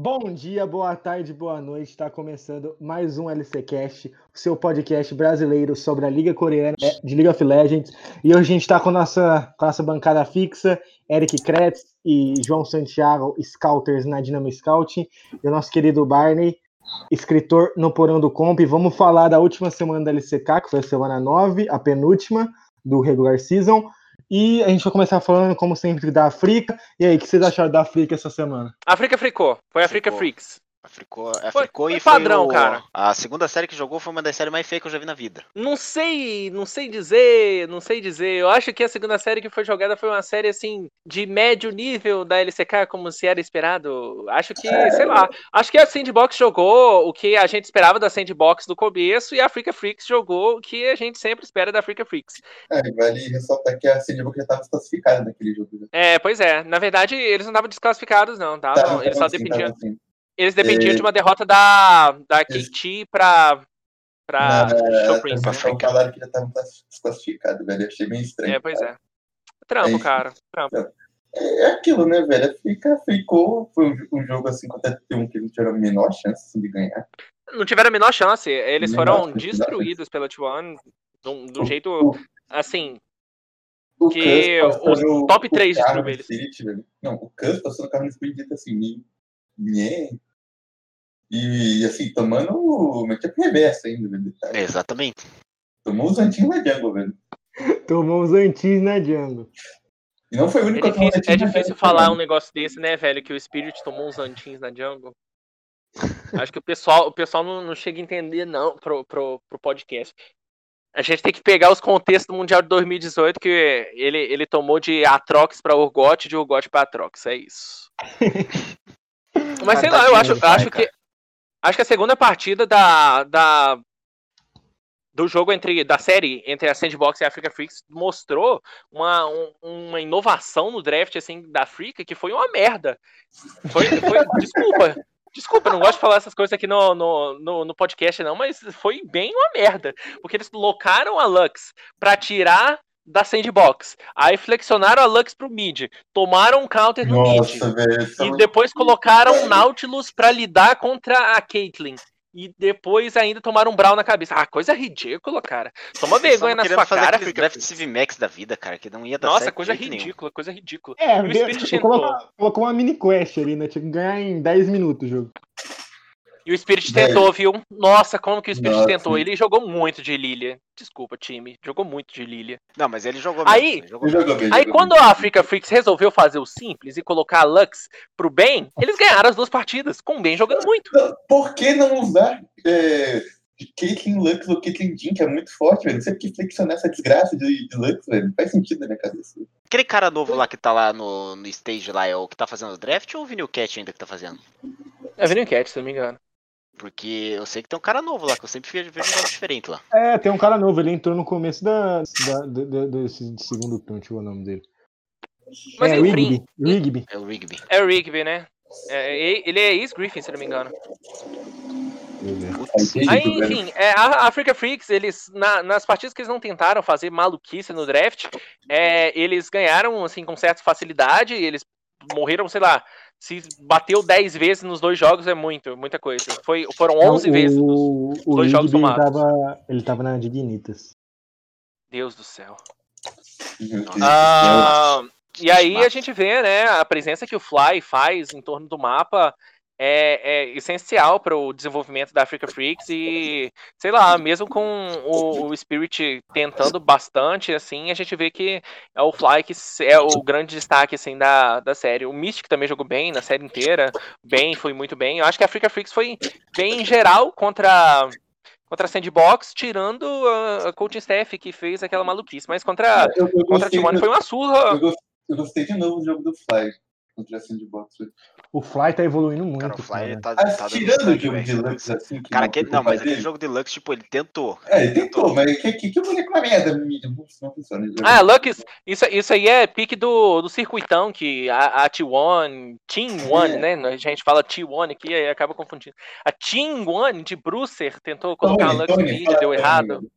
Bom dia, boa tarde, boa noite. Está começando mais um LCcast, o seu podcast brasileiro sobre a Liga Coreana é, de League of Legends. E hoje a gente está com, nossa, nossa bancada fixa, Eric Kretz e João Santiago, Scouters na Dinamo Scouting, e o nosso querido Barney, escritor no Porão do Comp. Vamos falar da última semana da LCK, que foi a semana 9, a penúltima do regular season. E a gente vai começar falando, como sempre, da África. E aí, o que vocês acharam da África essa semana? África fricou. Foi África Fricou. Freaks. Africou, Foi- africou foi e foi padrão, o- cara. A segunda série que jogou foi uma das séries mais feias que eu já vi na vida. Não sei, não sei dizer, não sei dizer. Eu acho que a segunda série que foi jogada foi uma série assim de médio nível da LCK, como se era esperado. Acho que, sei lá, acho que a Sandbox jogou o que a gente esperava da Sandbox do começo e a Africa Freaks jogou o que a gente sempre espera da Africa Freaks. É, vale ressaltar que a Sandbox já estava desclassificada naquele jogo. Né? É, pois é. Na verdade, eles não estavam desclassificados, não, tá? Tava, eles só dependiam. assim. Eles dependiam É. de uma derrota da, da KT pra. pra Na- Show Prince. falaram que já estavam desclassificados, velho. Eu achei bem estranho. É, pois é. Trampo, É. cara. Trampo. É aquilo, né, velho? Fica, ficou. Foi um, jogo assim contra T1 que eles tiveram a menor chance assim, de ganhar. Não tiveram a menor chance. Eles Menor foram chance, destruídos pela T1 de um, O- jeito, o- assim, O Que os top o três carro destruiu no eles. Não, o Cus passando o carro no dito assim, nem. E assim, tomando matchup reverso ainda, velho. É, exatamente. Tomou os antigos na jungle, velho. Tomou os antis na jungle. E não foi o é único difícil, Antis é na difícil falar velho. um negócio desse, né, velho? Que o Spirit tomou uns antins na jungle. Acho que o pessoal, o pessoal não, não chega a entender, não, pro, pro, pro podcast. A gente tem que pegar os contextos do Mundial de 2018, que ele, ele tomou de Atrox pra Urgot e de Urgot pra Atrox, é isso. Mas sei lá, eu acho, acho que acho que a segunda partida da, da do jogo entre da série entre a Sandbox e a Africa Freaks mostrou uma, um- uma inovação no draft assim da Africa que foi uma merda. Foi, foi desculpa. Desculpa, eu não gosto de falar essas coisas aqui no, no, no, no podcast, não, mas foi bem uma merda. Porque eles locaram a Lux pra tirar da Sandbox. Aí flexionaram a Lux pro mid. Tomaram um counter no mid. Nossa, velho. E só- depois colocaram o Nautilus pra lidar contra a Caitlyn. E depois ainda tomaram um Brawl na cabeça. Ah, coisa ridícula, cara. Toma vergonha na sua fazer cara, Africa draft Freaks. CV Max da vida, cara, que não ia dar Nossa, certo coisa nenhum. ridícula, coisa ridícula. É, E o Spirit colocou, colocou uma mini quest ali, né? Tinha que ganhar em 10 minutos o jogo. E o Spirit Velho. tentou, viu? Nossa, como que o Spirit Nossa. tentou? Ele jogou muito de Lilia. Desculpa, time. Jogou muito de Lilia. Não, mas ele jogou Aí- mesmo, ele jogou jogou bem. Aí jogou quando bem. a Africa Freaks resolveu fazer o simples e colocar a Lux pro bem, eles ganharam as duas partidas, com o Ben jogando muito. Por que não usar é, Caitlyn Lux ou Caitlyn Jean, que é muito forte, velho? Não sei por que flexionar essa desgraça de, de Lux, velho. Não faz sentido na minha cabeça. Aquele cara novo lá que tá lá no, no stage lá é o que tá fazendo o draft ou o Vinil Cat ainda que tá fazendo? É Vinny Cat, se não me engano. Porque eu sei que tem um cara novo lá, que eu sempre vejo um negócio diferente lá. É, tem um cara novo, ele entrou no começo da, da, do- do- desse segundo turno, deixa eu ver o nome dele. Mas é, enfim, Rigby. Rigby. É o Rigby. é o Rigby, né? É, ele é ex-Griffin, se não me engano. Aí, enfim, é, a Africa Freaks, eles, na- nas partidas que eles não tentaram fazer maluquice no draft, é, eles ganharam, assim, com certa facilidade, eles morreram, sei lá, se bateu 10 vezes nos dois jogos é muito, muita coisa. Foi, foram 11 Não, vezes. nos- O, o dois jogos somados. tava, ele tava na Dignitas. Deus do céu. Ah, e aí a gente vê, né, a presença que o Fly faz em torno do mapa é, é essencial para o desenvolvimento da Africa Freaks e, sei lá, mesmo com o, o Spirit tentando bastante, assim, a gente vê que é o Fly que é o grande destaque, assim, da, da série. O Mystic também jogou bem na série inteira, bem, foi muito bem. Eu acho que a Africa Freaks foi bem em geral contra... Contra a Sandbox, tirando a, a coaching staff que fez aquela maluquice. Mas contra, Eu, eu contra a gostei, T1 foi uma surra. eu, gostei, eu gostei de novo do jogo do Fly contra a Sandbox. velho. O Fly tá evoluindo muito, Cara, o Fly cara. tá, Ah, tá tirando o jogo de. Lux assim. Que Cara, não, que, não, mas aquele jogo de Lux, tipo, ele tentou. É, ele tentou, mas que, que, que boneco na merda. Não funciona. jogo. Ah, Lux, isso, isso aí é pique do, do circuitão, que a, a T1, Team One, É. né? A gente fala T1 aqui e acaba confundindo. A Team One de Brucer tentou colocar Tony, a Lux no Tony, mid, fala deu Tony, errado. velho.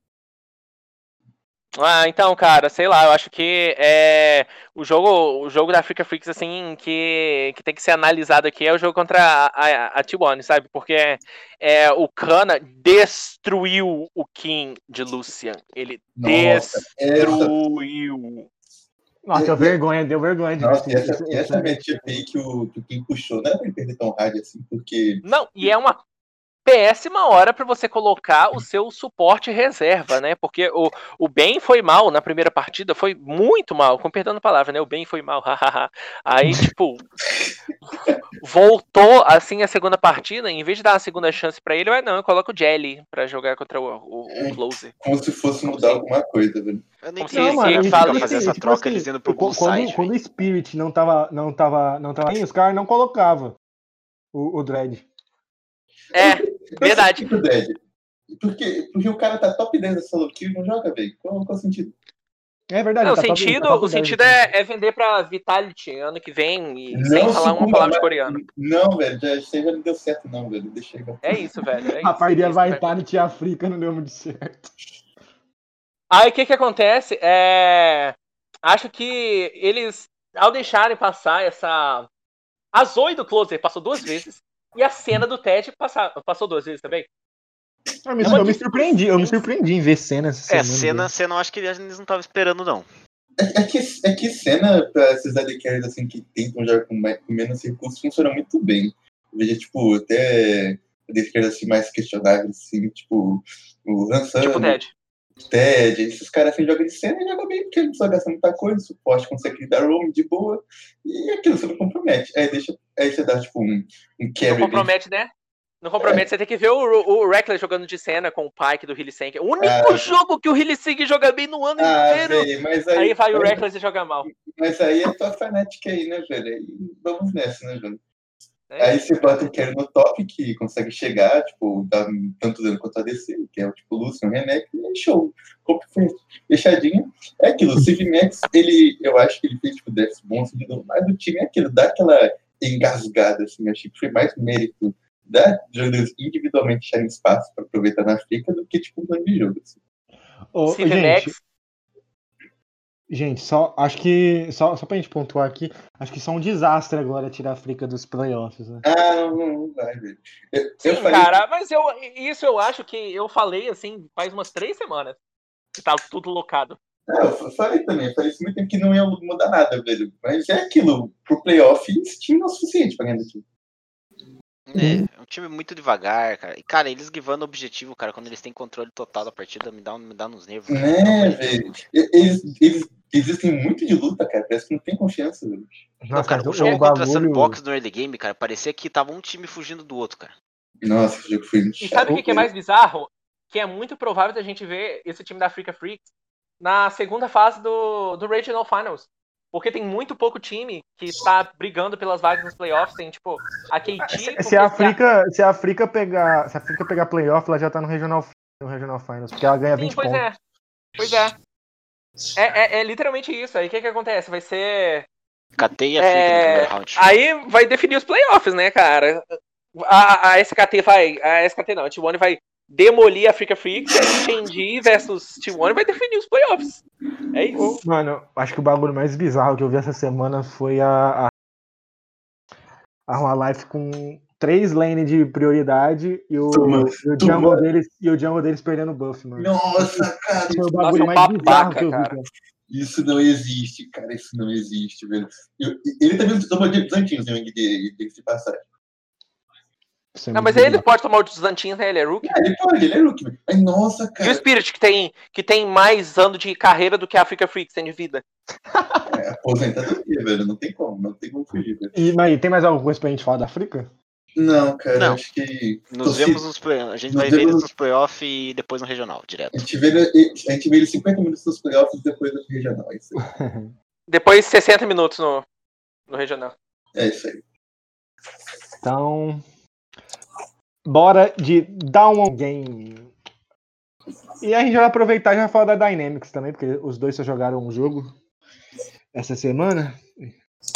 Ah, então, cara, sei lá, eu acho que é, o jogo o jogo da Africa Freaks, assim, que, que tem que ser analisado aqui é o jogo contra a, a, a T1, sabe? Porque é, o Kana destruiu o Kim de Lucian. Ele Nossa, destruiu. Nossa, deu vergonha, deu vergonha de Nossa, essa, essa matchup aí que o, que o Kim puxou, não era pra ele perder tão hard assim, porque. Não, e é uma péssima hora pra você colocar o seu suporte reserva, né? Porque o, o Ben foi mal na primeira partida, foi muito mal, com perdão da palavra, né? O Ben foi mal, hahaha. Aí, tipo, voltou assim a segunda partida, em vez de dar uma segunda chance pra ele, mas não, eu coloco o Jelly pra jogar contra o, o, o Closer. Como se fosse mudar alguma coisa, velho. Eu nem Como se entendi Não, por mano, que eu que falo pra assim, fazer essa tipo troca assim, eles indo pro quando, Bullseye. quando, o Spirit não tava, não tava, não tava os caras não colocavam o, o Dread. É, Verdade. sinto, Dad. Porque, porque o cara tá top 10 da solo kill e não joga, velho. Qual, qual o sentido? É verdade. Não, o tá top- sentido, tá top o 10 sentido é, é vender pra Vitality ano que vem e sem Não, falar uma palavra de coreano. Não, velho, já, já não deu certo, não, velho. Deixa aí. É isso, velho. É isso, A parceria é Tia África, não deu muito certo. Aí o que que acontece? É... Acho que eles, ao deixarem passar essa. A Zoe do Closer passou duas vezes. E a cena do Ted passa- passou duas vezes também. Eu me, É eu me surpreendi, eu me surpreendi em ver cenas. essa É, semana, cena, velho. cena eu acho que eles não estavam esperando, não. É, é que, é que cena pra esses AD carries assim, que tentam jogar com, mais, com menos recursos funciona muito bem. Eu vejo, tipo, até AD carries assim, mais questionáveis, assim, tipo, o Hansan, Tipo o Ted. Ted, esses caras assim jogam de cena e jogam bem, porque não precisa gastar muita coisa, o suporte consegue dar roam de boa, e aquilo você não compromete. Aí, deixa, aí você dá, tipo, um, um Não carry. compromete, né? Não compromete, você tem que ver o, o Reckless jogando de cena com o Pike do Hillisink. O único Ah. jogo que o Hillisink joga bem no ano Ah, inteiro. velho, mas aí, Aí vai o aí- Reckless e joga mal. Mas aí é tua Fnatic aí, né, velho? Vamos nessa, né, velho? É Aí você bota o Carry no top, que consegue chegar, tipo, dá tanto dano quanto a DC, que é o tipo Lucian, Renek, e aí show. Foi fechadinho. É aquilo, o Civ Max, ele, eu acho que ele fez, tipo, déficit bom, assim, de dano, mas o time é aquilo, dá aquela engasgada, assim, eu achei que foi mais mérito da jogadores individualmente acharem espaço para aproveitar na África do que, tipo, um plano de jogo, assim. Ô, ô, Civ gente, gente, só acho que. Só, só pra gente pontuar aqui, acho que isso é um desastre agora tirar a África dos playoffs, né? Ah, não, vai, velho. Eu, eu Sim, falei, cara, mas eu, isso eu acho que eu falei assim faz umas três semanas. Que tá tudo locado. É, eu falei também, eu falei isso muito tempo que não ia mudar nada, velho. Mas é aquilo, pro playoff, esse time não é o suficiente pra ganhar do time. É, é um time muito devagar, cara. E, cara, eles givando objetivo, cara, quando eles têm controle total da partida, me dá, me dá nos nervos. É, velho. Eles, eles existem muito de luta, cara. Parece que não tem confiança, velho. Não, cara, o mas jogo contra bagulho- Sandbox no early game, cara, parecia que tava um time fugindo do outro, cara. Nossa, esse jogo foi muito E sabe o que, que é mais bizarro? Que é muito provável da gente ver esse time da Africa Freaks na segunda fase do, do Regional Finals. Porque tem muito pouco time que está brigando pelas vagas nos playoffs. Tem, tipo, a KT. Se, a África, se a África pegar, se a África pegar playoff, ela já tá no regional, no regional finals, porque ela ganha Sim, 20 pois pontos. é. Pois é. É, é. é literalmente isso. Aí o que, que acontece? Vai ser. Catei a É, round. Aí vai definir os playoffs, né, cara? A, a SKT vai. A SKT não, a T1 vai demolir a Africa Freaks e a Shenji versus T1 vai definir os playoffs. É isso. Mano, acho que o bagulho mais bizarro que eu vi essa semana foi a. A, a Rua Life com três lanes de prioridade e o, e o jungle deles e o jungle deles perdendo buff, mano. Nossa, cara, Esse foi o isso, bagulho Nossa, mais babaca, que eu vi, cara. cara. isso não existe, cara. Isso não existe, velho. Eu- ele também tomou de Zantinhos no Wing de, de, de passagem. Isso é Não, mas aí ele pode tomar os Zantinhos, né? Ele é rookie. Ah, ele pode, ele é rookie, velho. Mas, nossa, E o cara. Spirit, que tem, que tem mais ano de carreira do que a Africa Freaks tem de vida. É, aposentadoria, velho. Não tem como, não tem como fugir, velho. E, mas tem mais alguma coisa pra gente falar da África? Não, cara, Não. acho que. Nos torcida- vemos nos play A gente Nos vai ver eles nos playoffs e depois no regional, direto. A gente vê, a gente vê ele 50 minutos nos playoffs depois do regional. É isso aí. Depois 60 minutos no, no regional. É isso aí. Então. Bora de Down Game. E a gente vai aproveitar e já falar da Dynamics também, porque os dois só jogaram um jogo essa semana.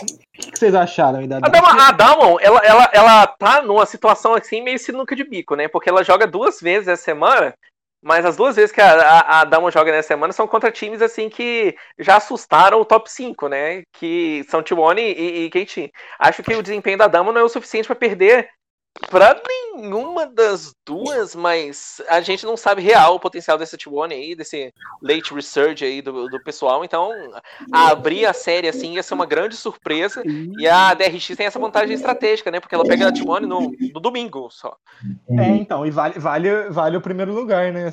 O que vocês acharam aí da A Damon, a Damon, ela, ela, ela tá numa situação assim meio sinuca de bico, né? Porque ela joga duas vezes essa semana Mas as duas vezes que a, a, a Dama joga nessa semana são contra times assim que já assustaram o top 5, né? Que são Tiwone e, e KT. Acho que o desempenho da Dama não é o suficiente para perder para nenhuma das duas, mas a gente não sabe real o potencial desse T1 aí, desse late resurge aí do, do pessoal, então abrir a série assim ia ser uma grande surpresa, e a DRX tem essa vantagem estratégica, né, porque ela pega a T1 no, no domingo só. É, então, e vale, vale, vale o primeiro lugar, né?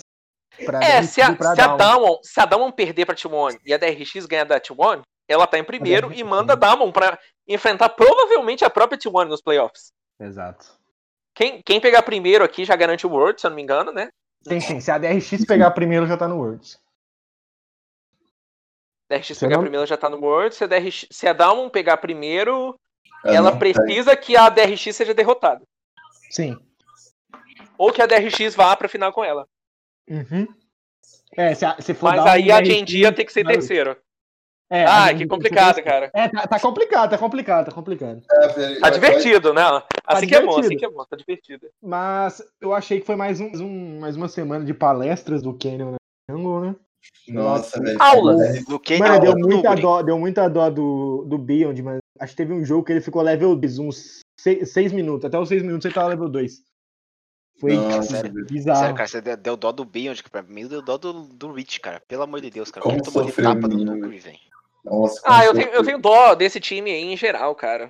Pra é, se a, se, a Damon, se a Damon perder pra T1 e a DRX ganhar da T1, ela tá em primeiro e manda a Damon pra enfrentar provavelmente a própria T1 nos playoffs. Exato. Quem, quem pegar primeiro aqui já garante o World, se eu não me engano, né? Sim, sim. Se a DRX pegar primeiro, já tá no World. DRX pegar não... primeiro já tá no World. Se a, DRX, se a Dalmon pegar primeiro, ela precisa que a DRX seja derrotada. Sim. Ou que a DRX vá pra final com ela. Uhum. É, se, a, se for Mas aí a Gendia tem que ser terceiro. É, ah, que complicado, cara. É, tá, tá, complicado, tá complicado, tá complicado. É, tá divertido, né? Assim tá que é bom, assim que é bom, tá divertido. Mas eu achei que foi mais, um, um mais uma semana de palestras do Canyon né? Nossa, Nossa velho. Aulas do Canyon. Mano, deu muita, dó, deu muita dó do, do Beyond, mas acho que teve um jogo que ele ficou level 2, uns 6 minutos. Até os 6 minutos ele tava level 2. Foi Nossa, sério, bizarro. Sério, cara, você deu dó do Beyond, pra mim deu dó do, do Rich, cara. Pelo amor de Deus, cara. Como tomou de tapa do Nuguri, velho. Nossa, ah, eu tenho, eu tenho dó desse time aí em geral, cara.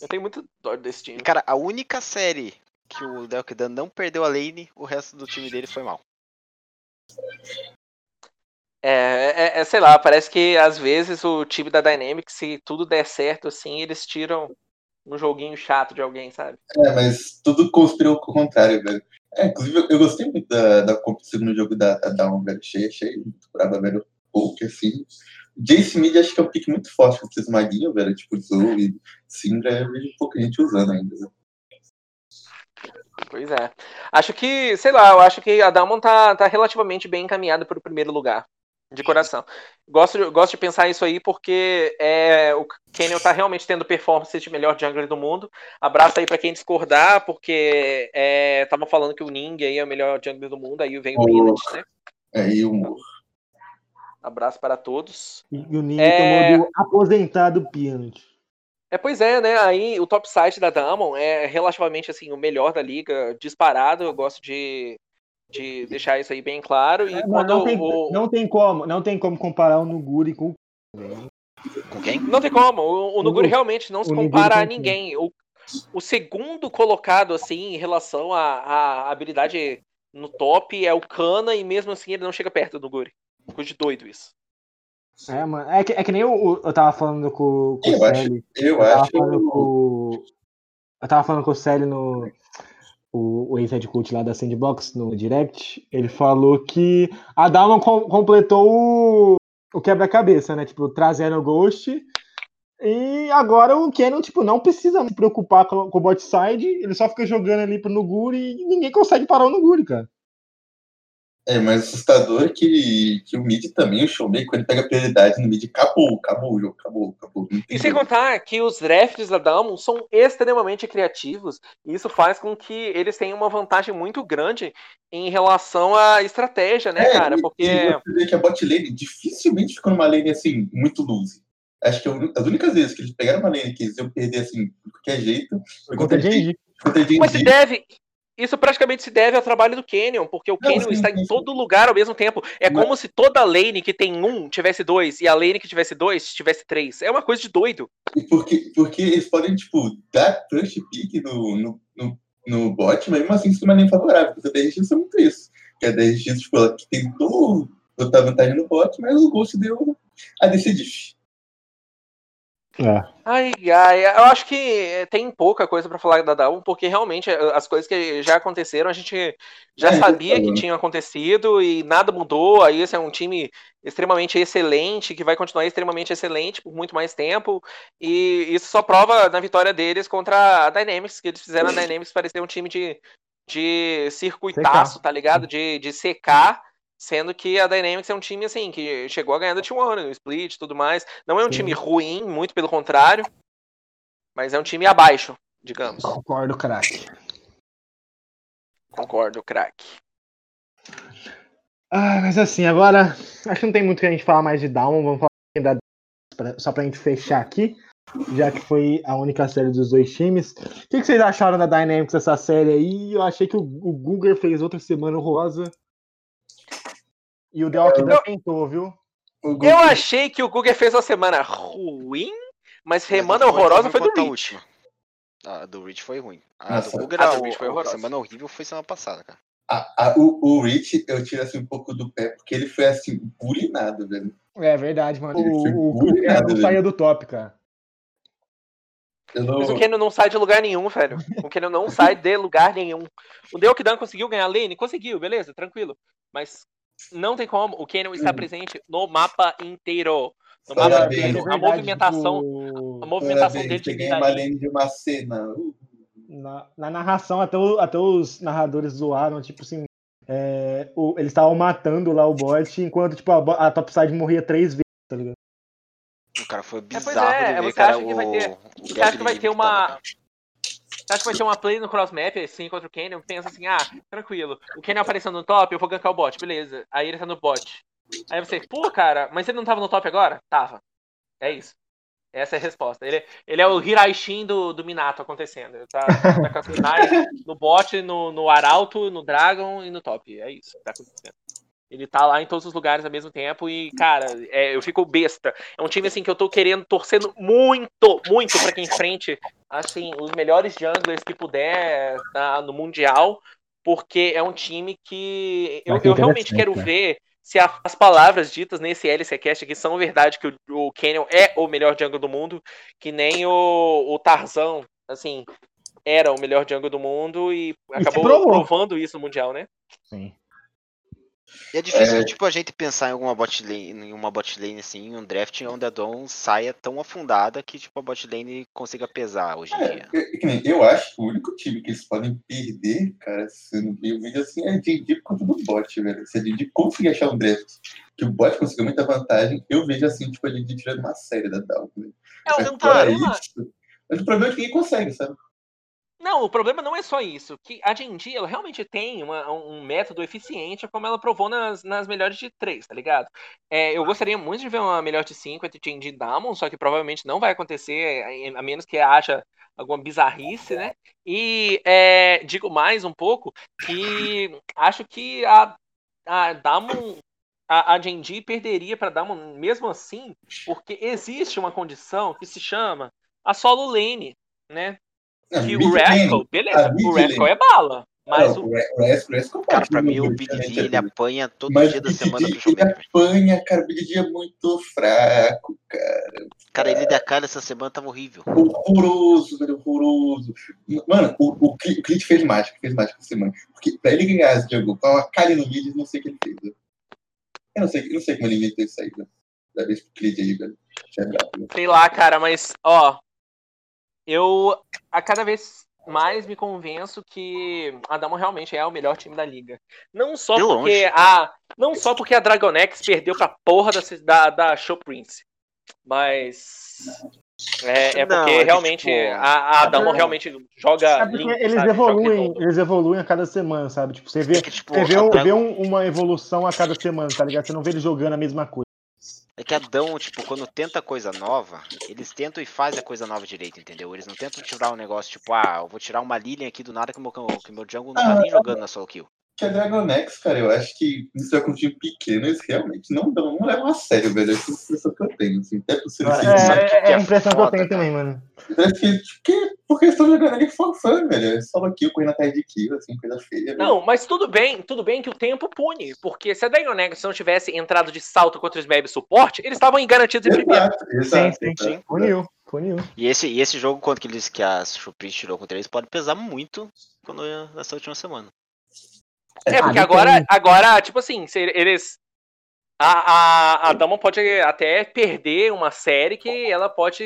Eu tenho muito dó desse time. Cara, a única série que o Delkedan não perdeu a lane, o resto do time dele foi mal. É, é, é, sei lá, parece que às vezes o time da Dynamics, se tudo der certo, assim, eles tiram um joguinho chato de alguém, sabe? É, mas tudo conspirou ao contrário, velho. É, inclusive, eu gostei muito da, da competição no jogo da, da Down, velho. Achei, achei muito brava, velho. Pouco, assim. Jace Mid acho que é um pick muito forte com esses maguinhos, velho. Tipo, Zou e Syndra, eu vejo pouca gente usando ainda. Né? Pois é. Acho que, sei lá, eu acho que a Damon tá, tá relativamente bem encaminhada para o primeiro lugar. De coração. Gosto, gosto de pensar isso aí porque é, o Canyon tá realmente tendo performance de melhor jungler do mundo. Abraço aí para quem discordar, porque estavam é, falando que o Ning aí é o melhor jungler do mundo, aí vem o Peanut, né? É, e o Abraço para todos. E o Ninho é... tomou do aposentado Pianot. É, pois é, né? Aí o top site da Damon é relativamente assim o melhor da liga, disparado. Eu gosto de, de deixar isso aí bem claro. E é, quando não, tem, o... não tem como, não tem como comparar o Nuguri com com quem? Não tem como. O, o Nuguri realmente não se compara a ninguém. O, o segundo colocado assim em relação à habilidade no top é o Kana e mesmo assim ele não chega perto do Nuguri. Coisa de doido isso. É, mano. É que, é que nem eu, eu tava falando com, com eu o Célio. Eu, eu acho. Com, eu tava falando com o Célio no. O, o ex-head coach lá da Sandbox no Direct. Ele falou que a Dalma com, completou o, o quebra-cabeça, né? Tipo, trazendo o Ghost. E agora o Canon, tipo, não precisa se preocupar com, com o bot side. Ele só fica jogando ali pro Nuguri e ninguém consegue parar o Nuguri, cara. É, mas assustador é que, que o mid também, o showmaker, quando ele pega prioridade no mid, acabou, acabou o jogo, acabou, acabou. E sem contar que os drafts da Dalmon são extremamente criativos, e isso faz com que eles tenham uma vantagem muito grande em relação à estratégia, né, é, cara? Porque. você vê que a bot lane dificilmente ficou numa lane assim, muito loose. Acho que as únicas vezes que eles pegaram uma lane que eles iam perder assim, de qualquer jeito, foi contra a. Mas se deve, isso praticamente se deve ao trabalho do Canyon, porque o não, Canyon sim, está sim, em todo lugar ao mesmo tempo. É Mas... como se toda lane que tem um tivesse dois, e a lane que tivesse dois tivesse três. É uma coisa de doido. E porque, porque eles podem, tipo, dar push pick no, no, no, no bot, mas mesmo assim isso é uma lane favorável, porque a DRX é muito isso. Que a DRX, tipo, ela tentou botar vantagem no bot, mas o Ghost deu a decidir. É. Ai, ai, eu acho que tem pouca coisa para falar da Dawn, porque realmente eh, as coisas que já aconteceram, a gente já é, sabia que tinham acontecido e nada mudou. Aí esse é um time extremamente excelente, que vai continuar extremamente excelente por muito mais tempo. E isso só prova na vitória deles contra a Dynamics, que eles fizeram a Dynamics parecer um time de, de circuitaço, tá ligado? De, de secar Sendo que a Dynamics é um time assim que chegou a ganhar do T1 no split e tudo mais. Não é um Sim. time ruim, muito pelo contrário. Mas é um time abaixo, digamos. Concordo, craque. Concordo, craque. Ah, mas assim, agora acho que não tem muito que a gente falar mais de Down, vamos falar da só pra gente fechar aqui, já que foi a única série dos dois times. O que, que vocês acharam da Dynamics essa série aí? Eu achei que o, o Google fez outra semana rosa. E o The Walking Dead tentou, viu? Eu achei que o Guga fez uma semana ruim, mas não horrorosa foi do a Rich. A do Rich foi ruim. A Nossa, do Google a era do Rich foi o- a horrorosa. semana horrível foi semana passada, cara. a- a- o, o Rich, eu tiro assim um pouco do pé, porque ele foi assim, bulinado, velho. É verdade, mano. O, o, Kenan não saía do top, cara. Não... Mas o Kenan não sai de lugar nenhum, velho. O Kenan não sai de lugar nenhum. O Deokidan conseguiu ganhar a lane? Conseguiu, beleza, tranquilo. Mas não tem como. O Kenan está Hum. presente no mapa inteiro. No mapa inteiro. É A verdade, movimentação, tipo, a movimentação Parabéns, dele peguei uma lane de uma cena. Uh, Na, na narração, até, o- até os narradores zoaram, tipo assim, é, o- eles estavam matando lá o bot, enquanto tipo, a, a topside morria três vezes, tá ligado? O cara foi pois bizarro é, de ver, você cara, acha que vai o- ter- o Você gap acha que vai ter uma. Acha que vai ter uma play no crossmap, assim, contra o Canyon? Pensa assim, ah, tranquilo. O Canyon aparecendo no top, eu vou gankar o bot, beleza. Aí ele tá no bot. Aí você, pô, cara, mas ele não tava no top agora? Tava. É isso. Essa é a resposta. Ele, ele é o Hiraishin do, do Minato acontecendo. Ele tá, tá com as finais no bot, no, no Arauto, no Dragon e no top. É isso que tá acontecendo. Ele tá lá em todos os lugares ao mesmo tempo e, cara, é, eu fico besta. É um time assim que eu tô querendo, torcendo muito, muito pra que enfrente assim, os melhores junglers que puder tá, no Mundial, porque é um time que eu, Vai ser eu realmente quero cara. ver se a- as palavras ditas nesse LCcast aqui são verdade, que o, o Canyon é o melhor jungle do mundo, que nem o, o Tarzan, assim, era o melhor jungle do mundo e acabou provando isso no Mundial, né? Sim. E é difícil, É. tipo, a gente pensar em alguma bot lane, em uma bot lane assim, em um draft onde a Dawn saia tão afundada que, tipo, a bot lane consiga pesar hoje em É, dia. eu, que nem- eu acho que o único time que eles podem perder, cara, se eu não o vídeo assim, é Didi por conta do bot, velho. Se a Didi conseguir achar um draft que o bot conseguiu muita vantagem, eu vejo assim, tipo, a Didi tirando uma série da Down. velho. É, Mas o problema, isso, mas o problema é que ninguém consegue, sabe? Não, o problema não é só isso. Que a Genji, ela realmente tem uma- um método eficiente, como ela provou nas, nas melhores de três, tá ligado? É, eu gostaria muito de ver uma melhor de cinco entre Genji e Damon, só que provavelmente não vai acontecer, a- a menos que haja alguma bizarrice, né? E é, digo mais um pouco que acho que a, a Damon. A, a Genji perderia para Damon mesmo assim, porque existe uma condição que se chama a solo lane, né? Não, que o Rascal, beleza, o Rascal é bala, mas não, o o Ra- o Rascal- Rascal Cara, pra mim o Big D ele apanha todo Mas dia da semana pro ele Showmaker. apanha, cara, o Big D é muito fraco, cara. Cara, ele da cara essa semana tava horrível. Horroroso, velho, horroroso. Mano, o, o, Cli- o Clit fez mágica, fez mágica essa semana. Porque pra ele ganhar esse jogo com a Kali no mid, não sei o que ele fez, velho. Eu não sei, eu não sei como ele inventou isso aí, velho. Da vez pro Clit aí, velho. É velho. sei lá, cara, mas ó, eu a cada vez mais me convenço que a Damon realmente é o melhor time da liga. Não só De porque longe. a não só porque a Dragonex perdeu pra porra da da, da Show Prince, mas é, é Não, porque é que, realmente tipo, a, a é realmente joga É limpo, eles sabe? Joga evoluem, redondo. eles evoluem a cada semana, sabe? Tipo, você vê, É que, tipo, você vê, vê um- uma evolução a cada semana, tá ligado? Você não vê eles jogando a mesma coisa. É que a Dão, tipo, quando tenta coisa nova, eles tentam e fazem a coisa nova direito, entendeu? Eles não tentam tirar um negócio tipo, ah, eu vou tirar uma Lilian aqui do nada que o meu, que meu jungle não tá nem jogando na solo kill. Que a Dragonex, cara, eu acho que isso é com um time pequeno, eles realmente não, dão, não levam a sério, velho. Essa é a impressão que eu tenho, assim. Até É, assim, que é, que é é a impressão que foda, eu tenho cara? também, mano. Parece que, tipo, que, porque eles estão jogando ali for fun, velho. É solo kill, correndo atrás de kill, assim, coisa feia. velho. Não, mas tudo bem, tudo bem que o tempo pune, porque se a Dragonex não tivesse entrado de salto contra os Meb suporte, eles estavam garantidos em primeiro. Exato, exato. sim, exato. sim. Puniu, puniu. E esse, e esse jogo, quanto que, eles, que a Chupris tirou contra eles, pode pesar muito quando nessa última semana. É, porque Ah, agora, depende. agora, tipo assim, se eles. A, a, a Dama pode até perder uma série que ela pode.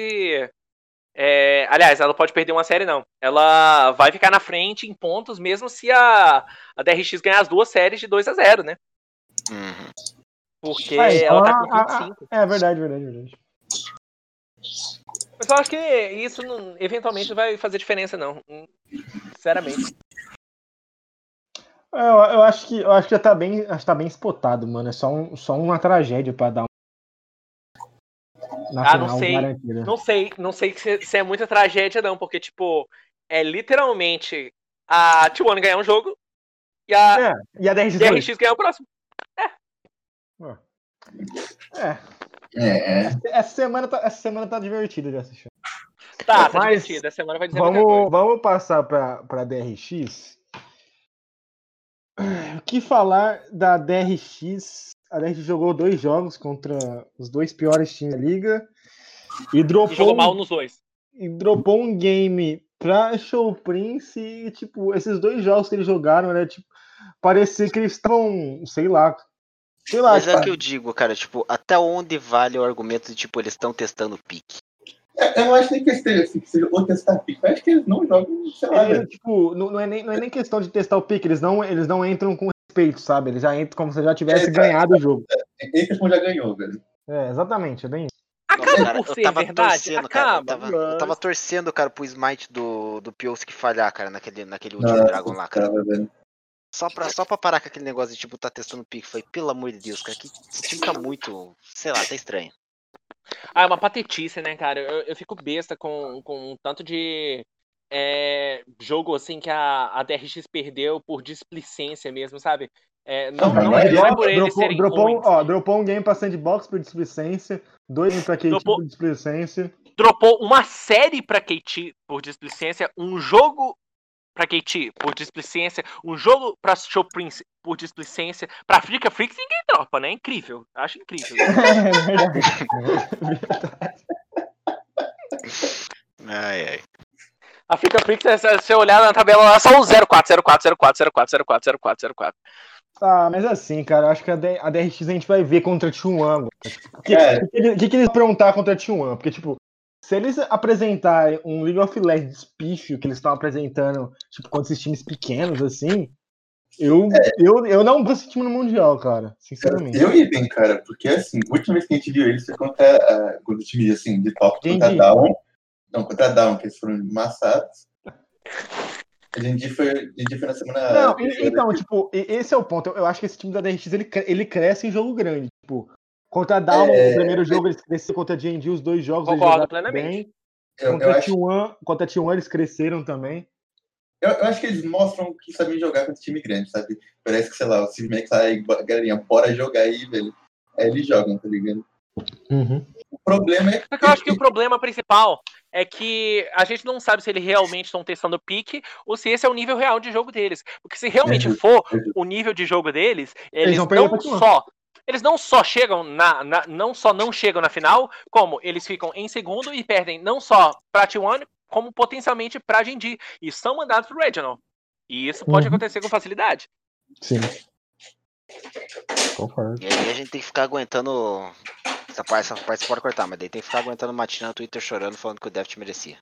é, aliás, ela pode perder uma série, não. Ela vai ficar na frente em pontos, mesmo se a, a DRX ganhar as duas séries de 2 a 0 né? Uhum. Porque Ah, então ela tá a- com a- 25. É verdade, verdade, verdade. Mas eu acho que isso não- eventualmente não vai fazer diferença, não. Sinceramente. Eu, eu acho que eu acho que já tá bem, acho tá bem spotado, mano. É só, um, só uma tragédia pra dar um. Na Ah, não sei. garantida. Não sei, não sei se, se é muita tragédia, não, porque, tipo, é literalmente a T1 ganhar um jogo e a É, e a DRX? DRX ganhar o próximo. É, É, essa semana tá, essa semana tá divertida de assistir. Tá, tá Mas divertido. Essa semana vai dizer Vamos, vamos passar pra, pra DRX. O que falar da DRX? A DRX jogou dois jogos contra os dois piores times da liga e E dropou, jogou um- mal nos dois. e dropou um game pra Show Prince e, tipo, esses dois jogos que eles jogaram, né, tipo, parecia que eles estavam, sei lá, sei lá, Mas é tipo, o que eu digo, cara, tipo, até onde vale o argumento de, tipo, eles estão testando o pique? É, eu não acho nem que esteja assim, que seja o testar pick. Eu acho que eles não jogam, sei lá, ele, velho. tipo, não, não é nem, não é nem questão de testar o pique, eles não, eles não entram com respeito, sabe? Eles já entram como se já tivesse É, ganhado o jogo. Esse como já ganhou, velho. É, exatamente, é bem isso. Acaba Nossa, cara, por eu ser tava verdade? torcendo, cara. Eu Acaba. tava, mas- eu tava torcendo, cara, pro smite do, do Piowski falhar, cara, naquele, naquele último Nossa, Dragon lá, cara. cara. Só pra, só pra parar com aquele negócio de, tipo, tá testando pique. Falei, pelo amor de Deus, cara, que esse time tá muito, sei lá, tá estranho. Ah, é uma patetice, né, cara? Eu, eu fico besta com, com um tanto de é, jogo assim que a, a DRX perdeu por displicência mesmo, sabe? É, não, não, não é, não é Dropou- por eles dropou, serem dropou, um- ruins. ó, dropou um game pra Sandbox por displicência, dois games pra KT Dropou- por displicência. Dropou uma série pra KT por displicência, um jogo pra KT por displicência, um jogo pra Show Prince por displicência, pra Frica Freaks ninguém dropa, né? Incrível. Acho incrível. é verdade. Ai, ai. A Frica Freaks, é- se você olhar na tabela lá, só o 04, 04, 04, 04, 04, 04, 04. Ah, mas assim, cara, acho que a, DRX a gente vai ver contra a T1. O que, É. que, que, que, eles aprontar contra a T1? Porque, tipo, se eles apresentarem um League of Legends pífio que eles estão apresentando, tipo, contra esses times pequenos, assim, eu, eu, eu não vou esse time no Mundial, cara, sinceramente. Eu ia bem, cara, porque assim, a última vez que a gente viu eles foi contra, contra o time assim, de top, contra a Entendi. Down. Não, contra a Down, que eles foram amassados. A gente foi, a gente foi na semana. Não, então, tipo, esse é o ponto. Eu, eu acho que esse time da DRX ele, ele cresce em jogo grande. Tipo, contra a Down, É, o primeiro jogo eles cresceram contra a GNG, os dois jogos eles Concordo jogaram plenamente. bem. eu, Contra, eu a acho, T1, contra a T1 eles cresceram também. eu, eu acho que eles mostram que sabem jogar contra time grande, sabe? Parece que, sei lá, o Steve Max sai, galerinha, bora jogar aí, velho. Aí eles jogam, tá ligado? O problema é Só que eu acho que o problema principal é que a gente não sabe se eles realmente estão testando pique ou se esse é o nível real de jogo deles. Porque se realmente Uhum. for Uhum. o nível de jogo deles, eles, perder não pra T1. só. Eles não só chegam na, na- Não só não chegam na final, como eles ficam em segundo e perdem não só pra T1, como potencialmente pra Genji. E são mandados pro Regional. E isso pode Uhum. acontecer com facilidade. Sim. Concordo. E aí a gente tem que ficar aguentando. Essa parte, essa parte você pode cortar, mas daí tem que ficar aguentando o Matina no Twitter chorando, falando que o Deft merecia.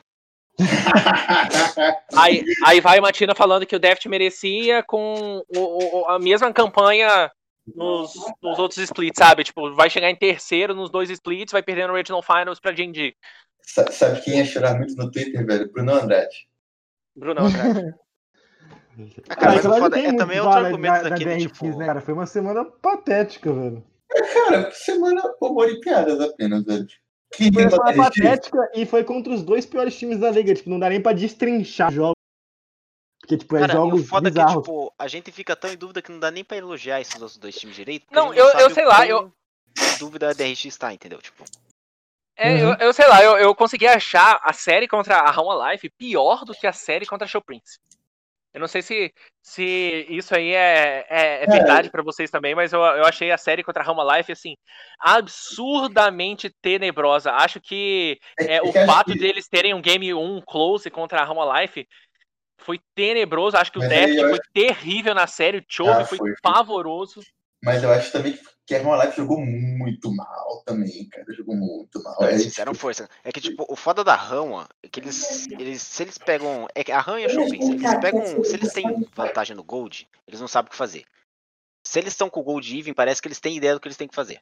Aí, aí vai a Matina falando que o Deft merecia com o- o- a mesma campanha nos, nos outros splits, sabe? Tipo, vai chegar em terceiro nos dois splits, vai perder no Regional Finals pra. Sa- Sabe quem ia chorar muito no Twitter, velho? Bruno Andrade. Bruno Andrade. Ah, cara, mas que foda é também outro argumento da, da daquele, DRX, tipo. né, cara? Foi uma semana patética, velho. Cara, semana humor e piadas apenas, velho. Quem Foi patética e foi contra os dois piores times da liga. Tipo, não dá nem pra destrinchar jogos. Porque, tipo, é Cara, e jogos o foda é que, tipo, a gente fica tão em dúvida que não dá nem pra elogiar esses outros dois times direito. Não, eu- eu sabe sei o lá, eu- dúvida a DRX tá, entendeu? Tipo, É, Uhum. eu, eu sei lá, eu, eu consegui achar a série contra a Rama Life pior do que a série contra a Show Prince. Eu não sei se, se isso aí é, é, é verdade pra vocês também, mas eu, eu achei a série contra a Rama Life, assim, absurdamente tenebrosa. Acho que é, o que acho fato que- deles terem um game 1 close contra a Rama Life foi tenebroso. Acho que o Mas Deft eu foi terrível na série, o Chove Ah, foi, foi, pavoroso. Mas eu acho também que a Herman Life jogou muito mal também, cara. Jogou muito mal. É, eles fizeram força. É que, tipo, o foda da Rama é que eles, eles se eles pegam. É que a Ram e a Showbiz, eles pegam. Se eles têm vantagem no Gold, eles não sabem o que fazer. Se eles estão com o Gold Even, parece que eles têm ideia do que eles têm que fazer.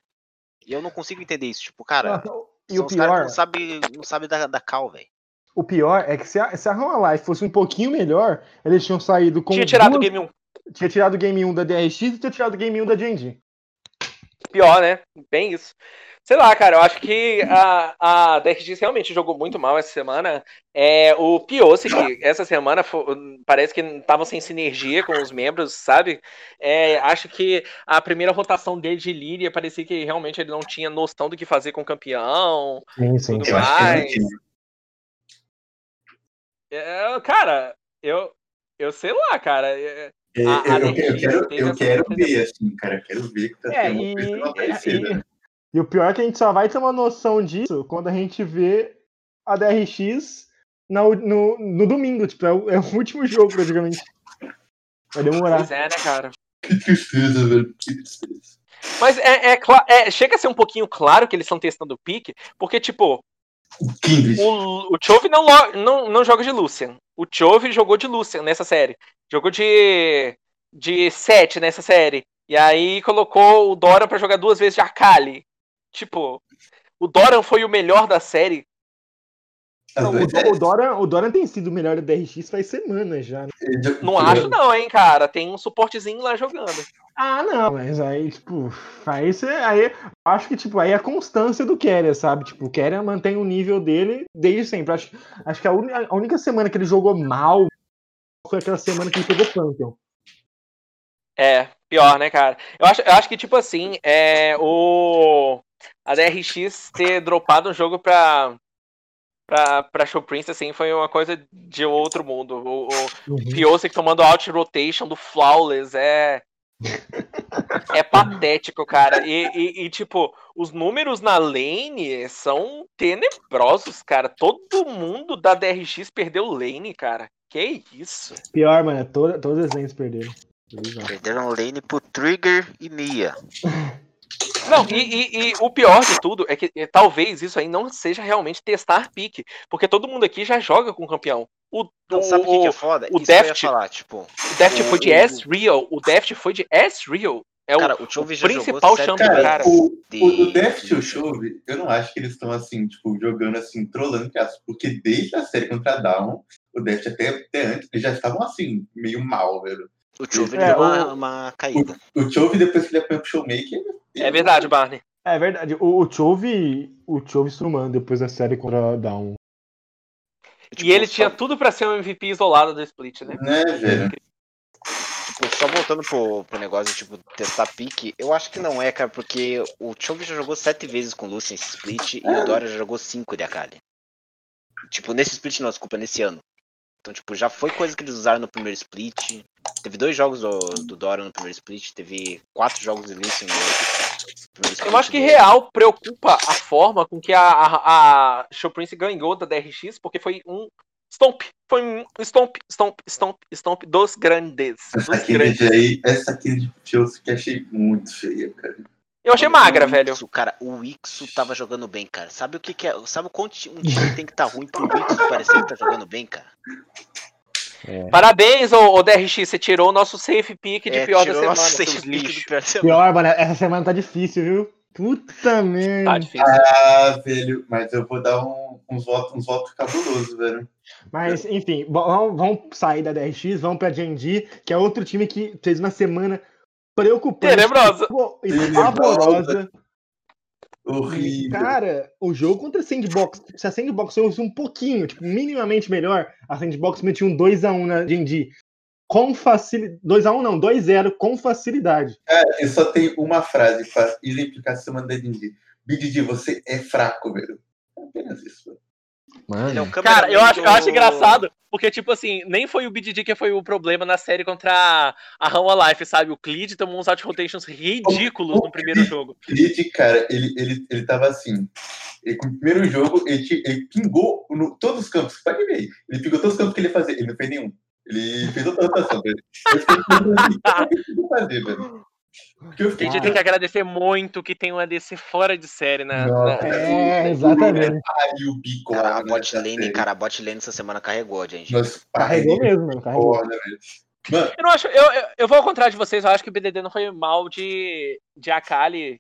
E eu não consigo entender isso. Tipo, cara, Nossa, e são o os caras que pior, não sabem não sabe da, da cal, velho. O pior é que se a, se a fosse um pouquinho melhor, eles tinham saído com Tinha tirado o duas, game 1. tinha tirado o Game 1 da DRX e tinha tirado o Game 1 da GNG. Pior, né? Bem isso. Sei lá, cara, eu acho que a, a DRX realmente jogou muito mal essa semana. É, o Piosic, essa semana, parece que estavam sem sinergia com os membros, sabe? É, acho que a primeira rotação dele de Líria parecia que realmente ele não tinha noção do que fazer com o campeão. Sim, sim. Tudo Eu acho que tinha. É, cara, eu, eu sei lá, cara. é, É, A- a eu, eu quero, eu quero ver, assim, cara. Eu quero ver que tá É, tendo uma e, e, né? e o pior é que a gente só vai ter uma noção disso quando a gente vê a DRX u- no, no domingo. Tipo, é o, é o último jogo, praticamente. Vai demorar. Pois é, né, cara? Que tristeza, velho. Que tristeza. Mas é, é, é, chega a ser um pouquinho claro que eles estão testando o pique, porque, tipo, O Kindred. o, o Chove não, não, não joga de Lucian. O Chove jogou de Lucian nessa série. Jogou de, de 7 nessa série. E aí colocou o Doran pra jogar duas vezes de Akali. Tipo, o Doran foi o melhor da série. Não, o, o, Doran, o Doran tem sido o melhor da DRX faz semanas já. né? Não acho não, hein, cara. Tem um suportezinho lá jogando. Ah, não, mas aí, tipo, aí você. Aí, acho que, tipo, aí é a constância do Keria, sabe? Tipo, o Keria mantém o nível dele desde sempre. Acho, acho que a, uni- a única semana que ele jogou mal foi aquela semana que ele pegou Pantheon. É, pior, né, cara? Eu acho, eu acho que, tipo assim, é, o, a DRX ter dropado um jogo pra, pra, pra Show Prince, assim, foi uma coisa de outro mundo. O, o Piosik tomando out rotation do Flawless é. É patético, cara. E, e- e, tipo, os números na lane são tenebrosos, cara. Todo mundo da DRX perdeu lane, cara. Que isso? Pior, mano, é toda, todas as lanes perderam. Perderam lane pro Trigger e Mia. Não, e, e- e o pior de tudo é que eh, talvez isso aí não seja realmente testar pique, porque todo mundo aqui já joga com campeão. O, Não, o, sabe o que, que é o, foda? o Isso Deft- falar, tipo. o Deft foi de o- S-Real, o Deft foi de S-Real. É Cara, o, o o principal sete champion, Cara, cara. o, o, o Deft e o Chove, eu não acho que eles estão assim, tipo, jogando assim, trolando, porque desde a série contra a Down, o Deft até, até antes, eles já estavam assim, meio mal, velho. O Chove É, deu uma, o- uma caída. O Chove, depois que ele apanhou pro Showmaker. É verdade, Barney. É verdade. O, o Chove. O Chove Struman depois da série contra a Down. Tipo, E ele só- tinha tudo pra ser um MVP isolado do split, né? Né, velho? Tipo, só voltando pro, pro negócio de tipo, testar pique, eu acho que não é, cara, porque o Chove já jogou sete vezes com o Lucian esse split e o Dora já jogou cinco de Akali. Tipo, nesse split não, desculpa, nesse ano. Então, tipo, já foi coisa que eles usaram no primeiro split. Teve dois jogos do, do Dora no primeiro split, teve quatro jogos de Lucian no primeiro split. Eu acho que dele. real preocupa a forma com que a, a, a Show Prince ganhou da DRX, porque foi um stomp. Foi um stomp, stomp, stomp, stomp dos grandes. Essa Dos aqui grandes. aí, essa aqui de Chelsea que achei muito feia, cara. Eu achei magra, o velho. Ixo, cara, o Ixo tava jogando bem, cara. Sabe o que, que é? Sabe o quanto um time tem que estar ruim pro Ixo parecer que tá jogando bem, cara? Parabéns, ô, ô DRX, você tirou o nosso safe pick de É, pior da semana, safe pick pior. Pior, mano, essa semana tá difícil, viu? Puta merda. Tá difícil. Ah, velho, mas eu vou dar um- uns votos uns votos cabulosos, velho. Mas, enfim, vamos, vamos sair da DRX, vamos pra GNG, que é outro time que fez uma semana preocupante. Tenebrosa. E Tenebrosa. pavorosa. Horrível. Cara, o jogo contra a Sandbox, se a Sandbox fosse um pouquinho, tipo, minimamente melhor, a Sandbox metia um 2x1 na GNG. Com facilidade. 2x1 não, 2x0 com facilidade. Eu só tenho uma frase pra exemplificar essa semana da DD. BDD, você é fraco, velho. É Apenas isso, velho. Ele é um Cara, eu acho, eu acho do- engraçado, porque, tipo assim, nem foi o BDD que foi o problema na série contra a, Rama Life, sabe? O Clid tomou uns out rotations ridículos no primeiro jogo. Creed, cara, ele, ele, ele tava assim. Ele, com o primeiro jogo, ele, ele pingou no, todos os campos. Pode ver. Ele pingou todos os campos que ele ia fazer. Ele não fez nenhum. Ele fez outra rotação, velho. Eu fiquei pensando assim, o que ele fazer, velho? Porque eu A fiquei. gente tem que agradecer muito que tem um ADC fora de série na. Nossa. na- É, exatamente. Aí o bico Cara, a né, bot lane, cara, a bot lane essa semana carregou, gente. Nossa, Carregou mesmo, mano. Carregou. porra. Mano, Eu não acho. Eu, eu, eu vou ao contrário de vocês, eu acho que o BDD não foi mal de, de Akali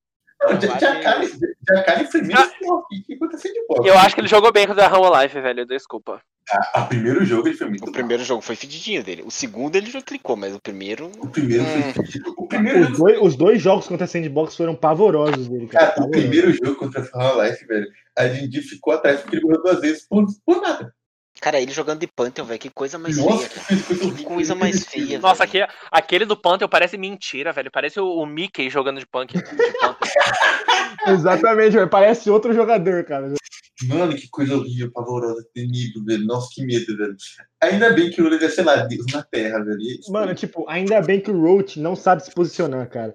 Cai foi menos pior. O que aconteceu de boa? Eu acho que ele jogou bem contra a Rama Life, velho. Desculpa. A, a primeiro jogo ele foi muito O primeiro jogo foi fedidinho dele. O segundo ele já clicou, mas o primeiro. O primeiro Hum. foi. O primeiro Os dois, os dois jogos contra a Sandbox foram pavorosos dele, cara. cara, o primeiro jogo contra a Final Life, velho, a Dindi ficou atrás porque ele morreu duas vezes por, por nada. Cara, ele jogando de Pantheon, velho. Que coisa mais Nossa, feia, que coisa Que horrível. coisa mais feia, Nossa, aquele, aquele do Pantheon parece mentira, velho. Parece o, o Mickey jogando de punk. De. Exatamente, velho. Parece outro jogador, cara. Mano, que coisa horrível, pavorosa, temido, velho. Nossa, que medo, velho. Ainda bem que o Lula é, sei lá, Deus na Terra, velho. E- Mano, tipo, ainda bem que o Roach não sabe se posicionar, cara.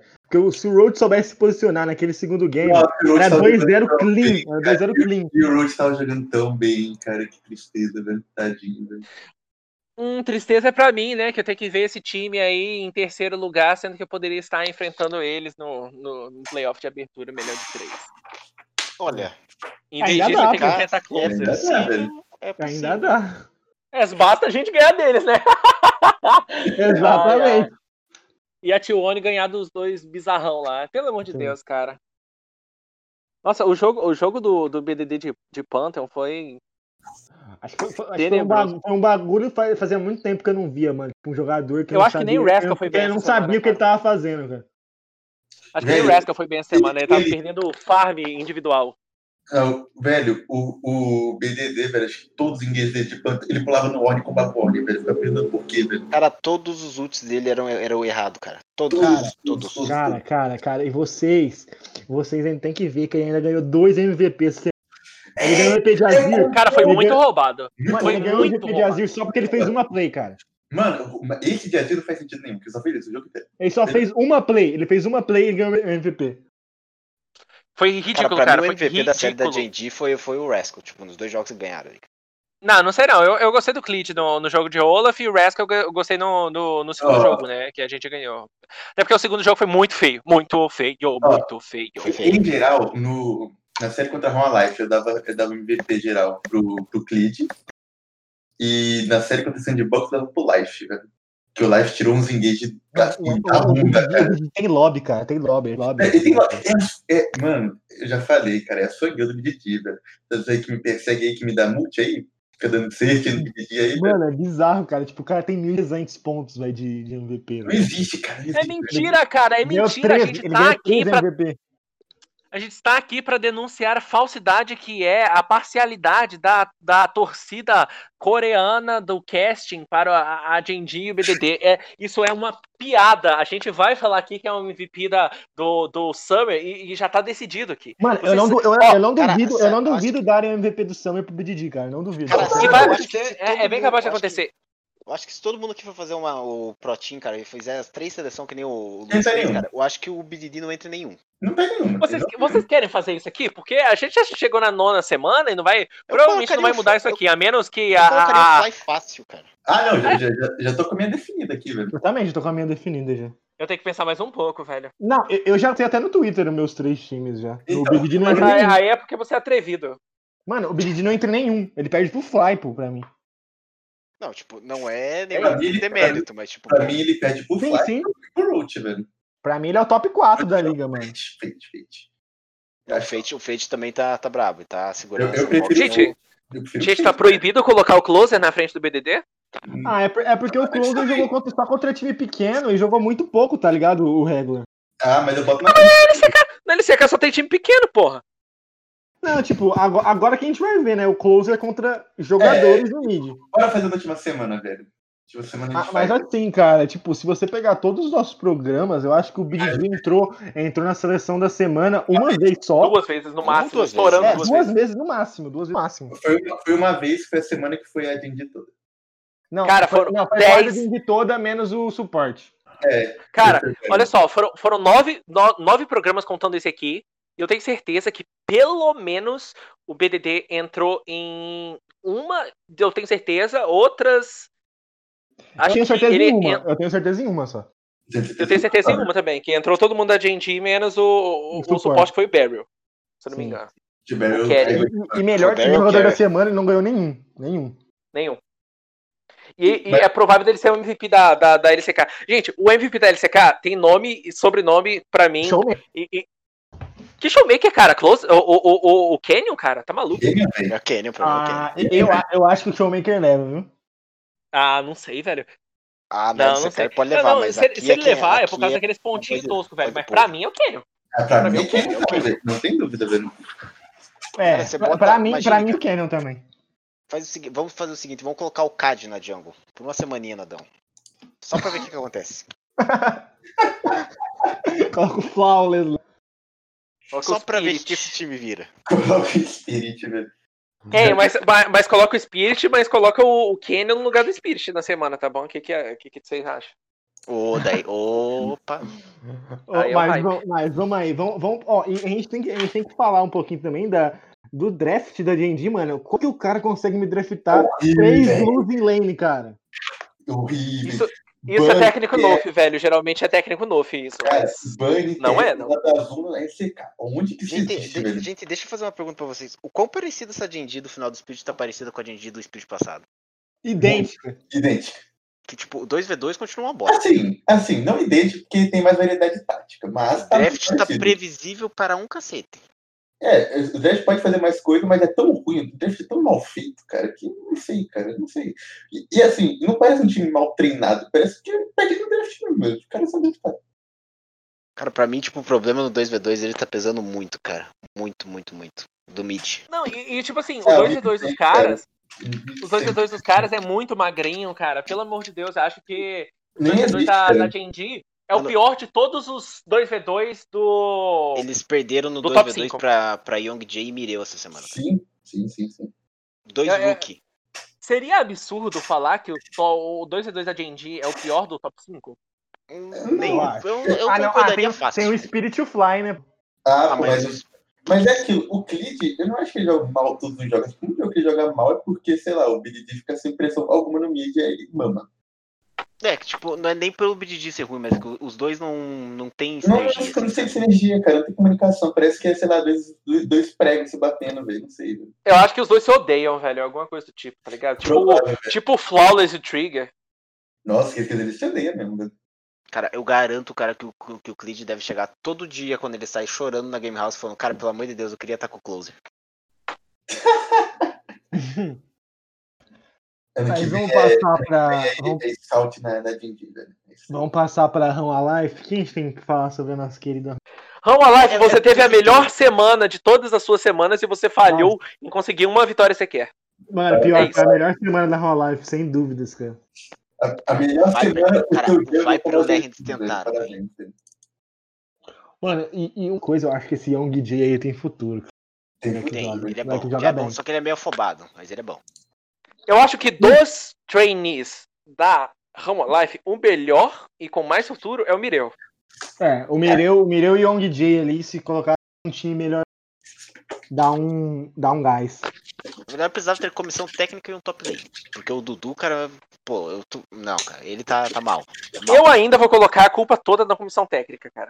Se o Roach soubesse se posicionar naquele segundo game, Nossa, o Roach era tava 2-0 jogando tão clean. Era cara. 2-0 clean. E o Roach tava jogando tão bem, cara. Que tristeza, velho. Tadinho, velho. Hum, tristeza pra mim, né? Que eu tenho que ver esse time aí em terceiro lugar, sendo que eu poderia estar enfrentando eles no, no, no playoff de abertura melhor de três. Olha, Em vez Ainda disso, dá, eu tenho que enfrentar é Closer. Ainda dá. É possível. Ainda dá. É, basta a gente ganhar deles, né? Exatamente. E a Tione ganhar dos dois bizarrão lá. Pelo amor de Sim. Deus, cara. Nossa, o jogo, o jogo do, do BDD de, de Pantheon foi. Acho que, foi, acho que foi um bagulho, foi um bagulho fa- fazia muito tempo que eu não via, mano. Tipo, um jogador que Eu não acho que nem sabia- o Rascal foi bem Ele não semana, sabia o que ele tava fazendo, cara. Acho que nem o Rascal foi bem essa semana. Ele tava ele- perdendo farm individual. Não, velho, o, o BDD, velho, acho que todos os ingleses dele, tipo, ele pulava no Orne com o Orne, velho. Fica pensando por quê, velho. Cara, todos os ults dele eram, eram errado, cara. Todos, Cara, todos. todos. Cara, cara, cara. E vocês, vocês ainda tem que ver que ele ainda ganhou dois MVPs. Ele ganhou o MVP de Azir. Cara, foi Ele muito ganhou- roubado. Mano, foi ele ganhou o muito MVP de. Azir só porque ele fez uma play, cara. Mano, esse dia a dia não faz sentido nenhum, porque só fez isso o jogo inteiro. Ele só fez uma play. Ele fez uma play e ele ganhou o MVP. Foi Cara, ridículo, cara. mim o foi MVP da série da. J&D foi, foi o Rascal, tipo, nos dois jogos que ganharam. Não, não sei não. Eu, eu gostei do Clit no, no jogo de Olaf e o Rascal eu gostei no, no, no segundo Ó. jogo, né? Que a gente ganhou. Até porque o segundo jogo foi muito feio. Muito feio, muito feio. Foi feio. Em geral, no, na série contra a Roma Life, eu dava, eu dava MVP geral pro, pro Clid. E na série contra o Sandbox, eu dava pro Life, velho. Que o Life tirou uns engage da, da bunda, cara. Tem lobby, cara. Tem lobby. lobby. É, ele- é- é- mano, eu já falei, cara, é a do BDT, velho. Tanto aí que me persegue aí, que me dá multi aí, fica dando search no BDT aí. Mano, é bizarro, cara. Tipo, o cara tem 1.200 pontos, velho, de, de MVP. Não velho. existe, cara. Não É existe, mentira, cara. É mentira. A 13, gente ele tá aqui 13 pra MVP. A gente está aqui para denunciar a falsidade que é a parcialidade da, da torcida coreana do casting para a, a Genji e o BDD. É, isso é uma piada. A gente vai falar aqui que é um MVP da, do, do Summer e, e já tá decidido aqui. Mano, eu Vocês- não, du- eu, Ó, eu não cara, duvido, eu não eu acho duvido darem o MVP do Summer pro BDD, cara. Não duvido. Cara, vai eu acontecer, que é, é bem capaz de eu acho que- acontecer. Eu acho que se todo mundo aqui for fazer uma, o Pro Team, cara, e fizer as três seleções que nem o o Luiz fez, nenhum. cara, eu acho que o BDD não entra em nenhum. Não tem nenhuma. Vocês, vocês querem fazer isso aqui? Porque a gente já chegou na nona semana e não vai. Provavelmente não vai o mudar isso aqui, a menos que Eu a. o Fly fácil, cara. Ah, não, já, já, já, tô com a minha definida aqui, velho. Eu também, já tô com a minha definida já. Eu tenho que pensar mais um pouco, velho. Não, eu, eu já tenho até no Twitter os meus três times já. o Então, BDD não Mas entra nenhum. aí é porque você é atrevido. Mano, o BDD não entra em nenhum. Ele perde pro Fly, pô, pra mim. Não, tipo, não é Pra nenhum mim, ele- demérito, mas tipo, Pra mim, ele pede pro Sim, Fly sim. e pro Roach, velho. Pra mim ele é o top 4 da liga, mano. Fate, fate, fate. o Fate, o Fate também tá, tá brabo, e tá segurando. Eu- eu prefiro- Gente, Eu prefiro gente, tá proibido colocar o closer na frente do BDD? Ah, é, por- é porque o Closer jogou contra, só contra time pequeno e jogou muito pouco, tá ligado? O regular. Ah, mas eu boto na Na LCK só tem time pequeno, porra. Não, tipo, agora, agora que a gente vai ver, né? O Closer contra jogadores do mid. Bora fazer na última semana, velho. Última semana a Ah, mas faz. assim, cara, tipo, se você pegar todos os nossos programas, eu acho que o BDG entrou, entrou na seleção da semana uma vez só. Duas vezes no máximo, duas vezes, estourando É, duas, duas vezes. vezes no máximo, duas vezes no máximo. Foi, uma- foi uma vez que foi a semana que foi a Dindy toda. Não, Cara, foi, foram não, foi dez- quase de toda, menos o suporte. É. Cara, olha só, foram, foram nove, no- nove programas contando esse aqui. E eu tenho certeza que pelo menos o BDD entrou em uma, eu tenho certeza, outras. Eu Acho tenho que certeza ele em uma. en- Eu tenho certeza em uma só. Eu tenho certeza em uma também, que entrou todo mundo da G&G, menos o, o, O o suporte. que foi o Barrel. Se eu não me engano. O Kelly. E, e melhor Foi que o bem, jogador da semana, ele não ganhou nenhum. Nenhum. Nenhum. E, e Mas- é provável dele ser o MVP da, da, da LCK. Gente, o MVP da LCK tem nome e sobrenome pra mim. Showman. E, e- Que showmaker, cara? Close? O, o, o, o Canyon, cara? Tá maluco? Canyon, velho. É o Canyon, é o Ah, Canyon. eu, eu acho que o Showmaker leva, viu? Ah, não sei, velho. Ah, Não, não, não você sei. pode Não, levar, não, mas se, aqui se ele é levar, é por causa daqueles pontinhos toscos, velho. Mas pra mim é o Canyon. Ah, pra Pra mim é Canyon quero. velho. Não tem dúvida, velho. É, Cara, pra, bota- pra mim, pra mim o Canyon também. Faz o seguinte, vamos fazer o seguinte, vamos colocar o CAD na jungle. Por uma semaninha, Nadão. Só pra ver o que, que acontece. Coloca o Flawless lá. Coloca Só o pra ver o que esse time vira. Coloca o Spirit, velho. É, mas, mas, coloca o Spirit, mas coloca o, o Canyon no lugar do Spirit na semana, tá bom? O que, que, é, que, que vocês acham? Ô, daí. Opa! Aí é mas, vamos- mas vamos aí, vamos, vamos, ó, a, gente tem que, a gente tem que falar um pouquinho também da, do draft da D&D, mano. Como que o cara consegue me draftar três velho. luz em lane, cara? Horrível. Isso, isso é Bunny, técnico novo, velho. Geralmente é técnico novo isso. Cara, Mas... Bunny, Não é, não. da Azul SK. Onde que Gente, existe, de- gente, deixa eu fazer uma pergunta pra vocês. O quão parecida essa D&D do final do Spirit tá parecida com a D&D do Spirit passado? Idêntica. Idêntico. Que, tipo, o 2v2 continua uma bosta. Assim, assim, não idêntico porque tem mais variedade tática, mas O tá draft muito tá parecido. previsível para um cacete. É, o draft pode fazer mais coisa, mas é tão ruim, o draft é tão mal feito, cara, que não sei, cara, não sei. E, e, assim, não parece um time mal treinado, parece que perde no draft mesmo, os caras são draftados. Cara, pra mim, tipo, o problema no 2v2 ele tá pesando muito, cara. Muito, muito, muito. Do mid. Não, e, e, tipo assim, o É, 2 e 2 dos é, caras, os 2 Sim. e 2 dos caras é muito magrinho, cara. Pelo amor de Deus, eu acho que o Nem 2 v 2 existe, da, cara. da D&D é o pior de todos os 2v2 do... Eles perderam no Do top 2v2 cinco. pra, pra Young Jay e Mireu essa semana. Sim, sim, sim, sim. Dois É, é. rookie. Seria absurdo falar que o, o 2 v 2 da D&D é o pior do top 5? Hum, Eu Nem, eu, eu Ah, não, ah, tem, fácil. tem o Spirit to Fly, né? Ah, Ah, mas mas, mas é aquilo, o Clid, eu não acho que ele joga mal todos os jogos. O único jogo que ele joga mal é porque, sei lá, o BDD fica sem pressão alguma no mid e aí ele mama. É, que tipo, não é nem pelo BDD ser ruim, mas que os dois não, não tem Não, sinergia. acho que não assim, de sabe? sinergia, cara, não tem comunicação. Parece que é, sei lá, dois, dois pregos se batendo, velho, não sei, velho. Eu acho que os dois se odeiam, velho. Alguma coisa do tipo, tá ligado? Tipo, Provável, tipo o Flawless e Trigger. Nossa, dizer, eles se odeiam mesmo, velho. Cara, eu garanto, cara, que o, que o Clid deve chegar todo dia quando ele sai chorando na Game House, falando, cara, pelo amor de Deus, eu queria estar com o Closer. Ano Mas que vamos vem é- passar pra. é- Vamos, é scout na, na D&D, velho. É vamos passar pra Run Alive. Quem a gente tem que falar sobre a nossa querida. Rama Life, É, você teve a melhor semana de todas as suas semanas e você falhou em conseguir uma vitória sequer. Mano, pior, É foi a melhor semana da Run Alive, sem dúvidas, cara. A, a melhor Vai, semana, o cara, teu jogo vai pro Lerrens velho. tentar. Mano, e, e uma coisa, eu acho que esse Young J aí tem futuro. Tem Tem, ele é bom. Ele é bom, só que ele é meio afobado, mas ele é bom. Eu acho que dos trainees da Rama Life, o melhor e com mais futuro é o Mireu. É, o Mireu, o Mireu e o Young J ali, se colocar um time melhor, dá um, dá um gás. Na verdade, precisava ter comissão técnica e um top lane. Porque o Dudu, cara, pô, eu tô... Não, cara, ele tá, tá mal. Tá mal. Eu ainda vou colocar a culpa toda na comissão técnica, cara.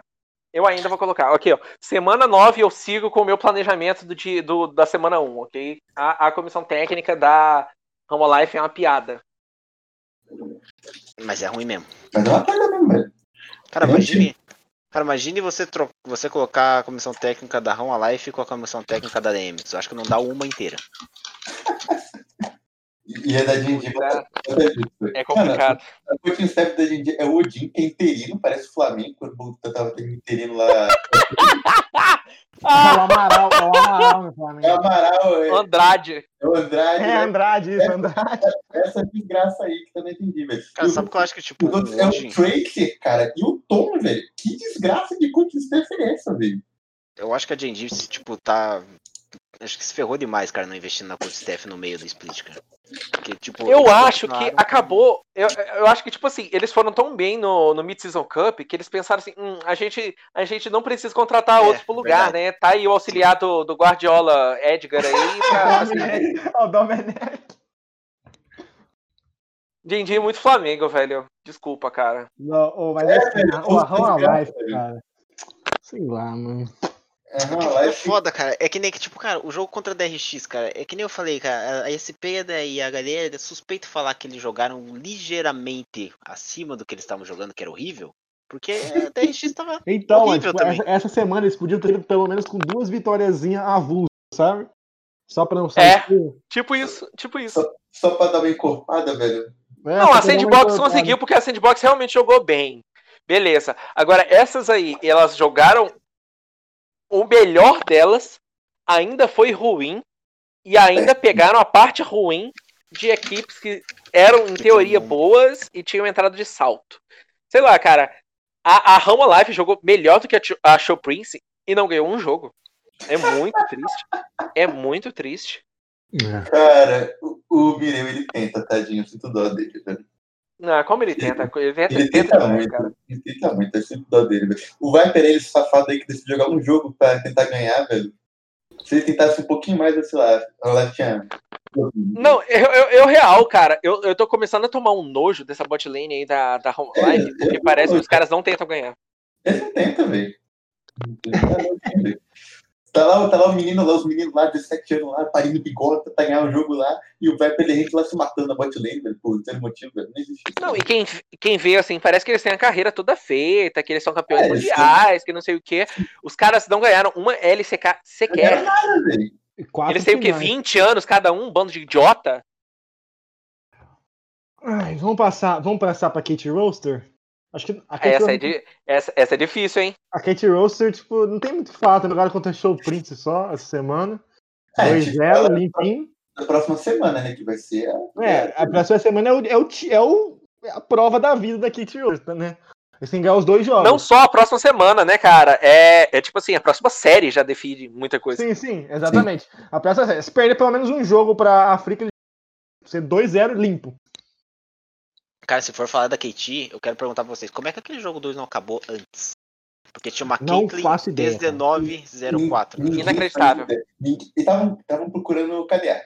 Eu ainda vou colocar. Aqui, ó. Semana 9 eu sigo com o meu planejamento do, do- da semana 1, ok? A, a comissão técnica da Rama Life é uma piada. Mas é ruim mesmo. Mas é uma coisa mesmo, velho. Cara, imagine. Cara, imagine você, tro... você colocar a comissão técnica da Home Life com a comissão técnica da DM. Eu acho que não dá uma inteira. E é da velho. É complicado. Mano, o coaching staff da D&D é o Odin, que é interino, parece o Flamengo, quando o Boguta tava tendo interino lá. É o Amaral, é o Amaral no É o Flamengo. Amaral, é, Andrade. é o Andrade, É né? Andrade, isso, Andrade. essa desgraça aí que eu não entendi, velho. Cara, sabe o que eu acho que, tipo, outros é o Tracer, cara, e o Tom, velho. Que desgraça de coaching staff é essa, velho? eu acho que a J&D, tipo, tá... Acho que se ferrou demais, cara, não investindo na coach staff no meio do split, cara. Porque, tipo, Eu acho que acabou. Eu, eu acho que, tipo assim, eles foram tão bem no, no Mid-Season Cup que eles pensaram assim: hum, a, gente, a gente não precisa contratar É, outros pro lugar, né? Tá aí o auxiliar do, do Guardiola Edgar aí. Pra, assim, o Domenech. É muito Flamengo, velho. Desculpa, cara. Não, ô, mas É, assim, velho, o Run desgraça, Alive, velho. cara. Sei lá, mano. É, não, É foda, cara. É que nem que, tipo, cara, o jogo contra a DRX, cara, é que nem eu falei, cara, a SP e a galera é suspeito falar que eles jogaram ligeiramente acima do que eles estavam jogando, que era horrível. Porque a TRX tava. Então, Horrível tipo, também. essa, essa semana eles podiam ter ido pelo menos com duas vitóriazinhas avulsas, sabe? Só pra não sair. É. feio. Tipo isso, tipo isso. Só pra dar uma encorpada, velho. É, Não, só a Sandbox conseguiu porque a Sandbox realmente jogou bem. Beleza. Agora, essas aí, elas jogaram. O melhor delas ainda foi ruim. E ainda pegaram a parte ruim de equipes que eram, em teoria, boas e tinham entrado de salto. Sei lá, cara. A, a Rama Life jogou melhor do que a, a Show Prince e não ganhou um jogo. É muito triste. É muito triste. É. Cara, o, o Mireu, ele tenta, tadinho, eu sinto dó dele, velho. Ah, como ele tenta? Ele tenta, Ele tenta tenta muito, cara. ele tenta muito, eu sinto dó dele, velho. O Viper, ele safado aí que decidiu jogar um jogo pra tentar ganhar, velho. Se ele tentasse um pouquinho mais, sei lá, ela tinha. Não, eu, eu, eu real, cara, eu, eu tô começando a tomar um nojo dessa bot lane aí da, da Home É, Life, porque eu- parece que os caras não tentam ganhar. Ele não tenta, velho. Tá velho. Tá lá, tá lá o menino lá, os meninos lá, 17 anos lá, parindo bigota pra ganhar o jogo lá, e o Viper ele gente lá se matando na bot lane, velho, por ter motivo, velho. Não existe isso. Não, e quem, quem vê, assim, parece que eles têm a carreira toda feita, que eles são campeões É, mundiais, que não sei o quê. Os caras não ganharam uma LCK Não sequer. ganharam nada, velho. Eles têm o quê? finais. 20 anos cada um, um bando de idiota? Ai, vamos passar, vamos passar pra Kate Roaster? Acho que a Kate, Essa é, essa, essa é difícil, hein? a Kate Roaster, tipo, não tem muito fato. Jogaram contra a Show Prince só essa semana. É, 2-0, tipo, ela- limpinho. Na próxima semana, né, que vai ser a. É, a próxima semana é, o, é, o, é, o, é a prova da vida da Kate Roaster, né? Eles têm que ganhar os dois jogos. Não só a próxima semana, né, cara? É, é tipo assim, a próxima série já define muita coisa. Sim, sim, exatamente. A próxima, se perder pelo menos um jogo pra África, ele ser 2-0 limpo. Cara, se for falar da KT, eu quero perguntar pra vocês, como é que aquele jogo 2 não acabou antes? Porque tinha uma Não Caitlyn faço ideia, cara. 1904. Ninguém Inacreditável. Eles estavam estavam procurando o KDA.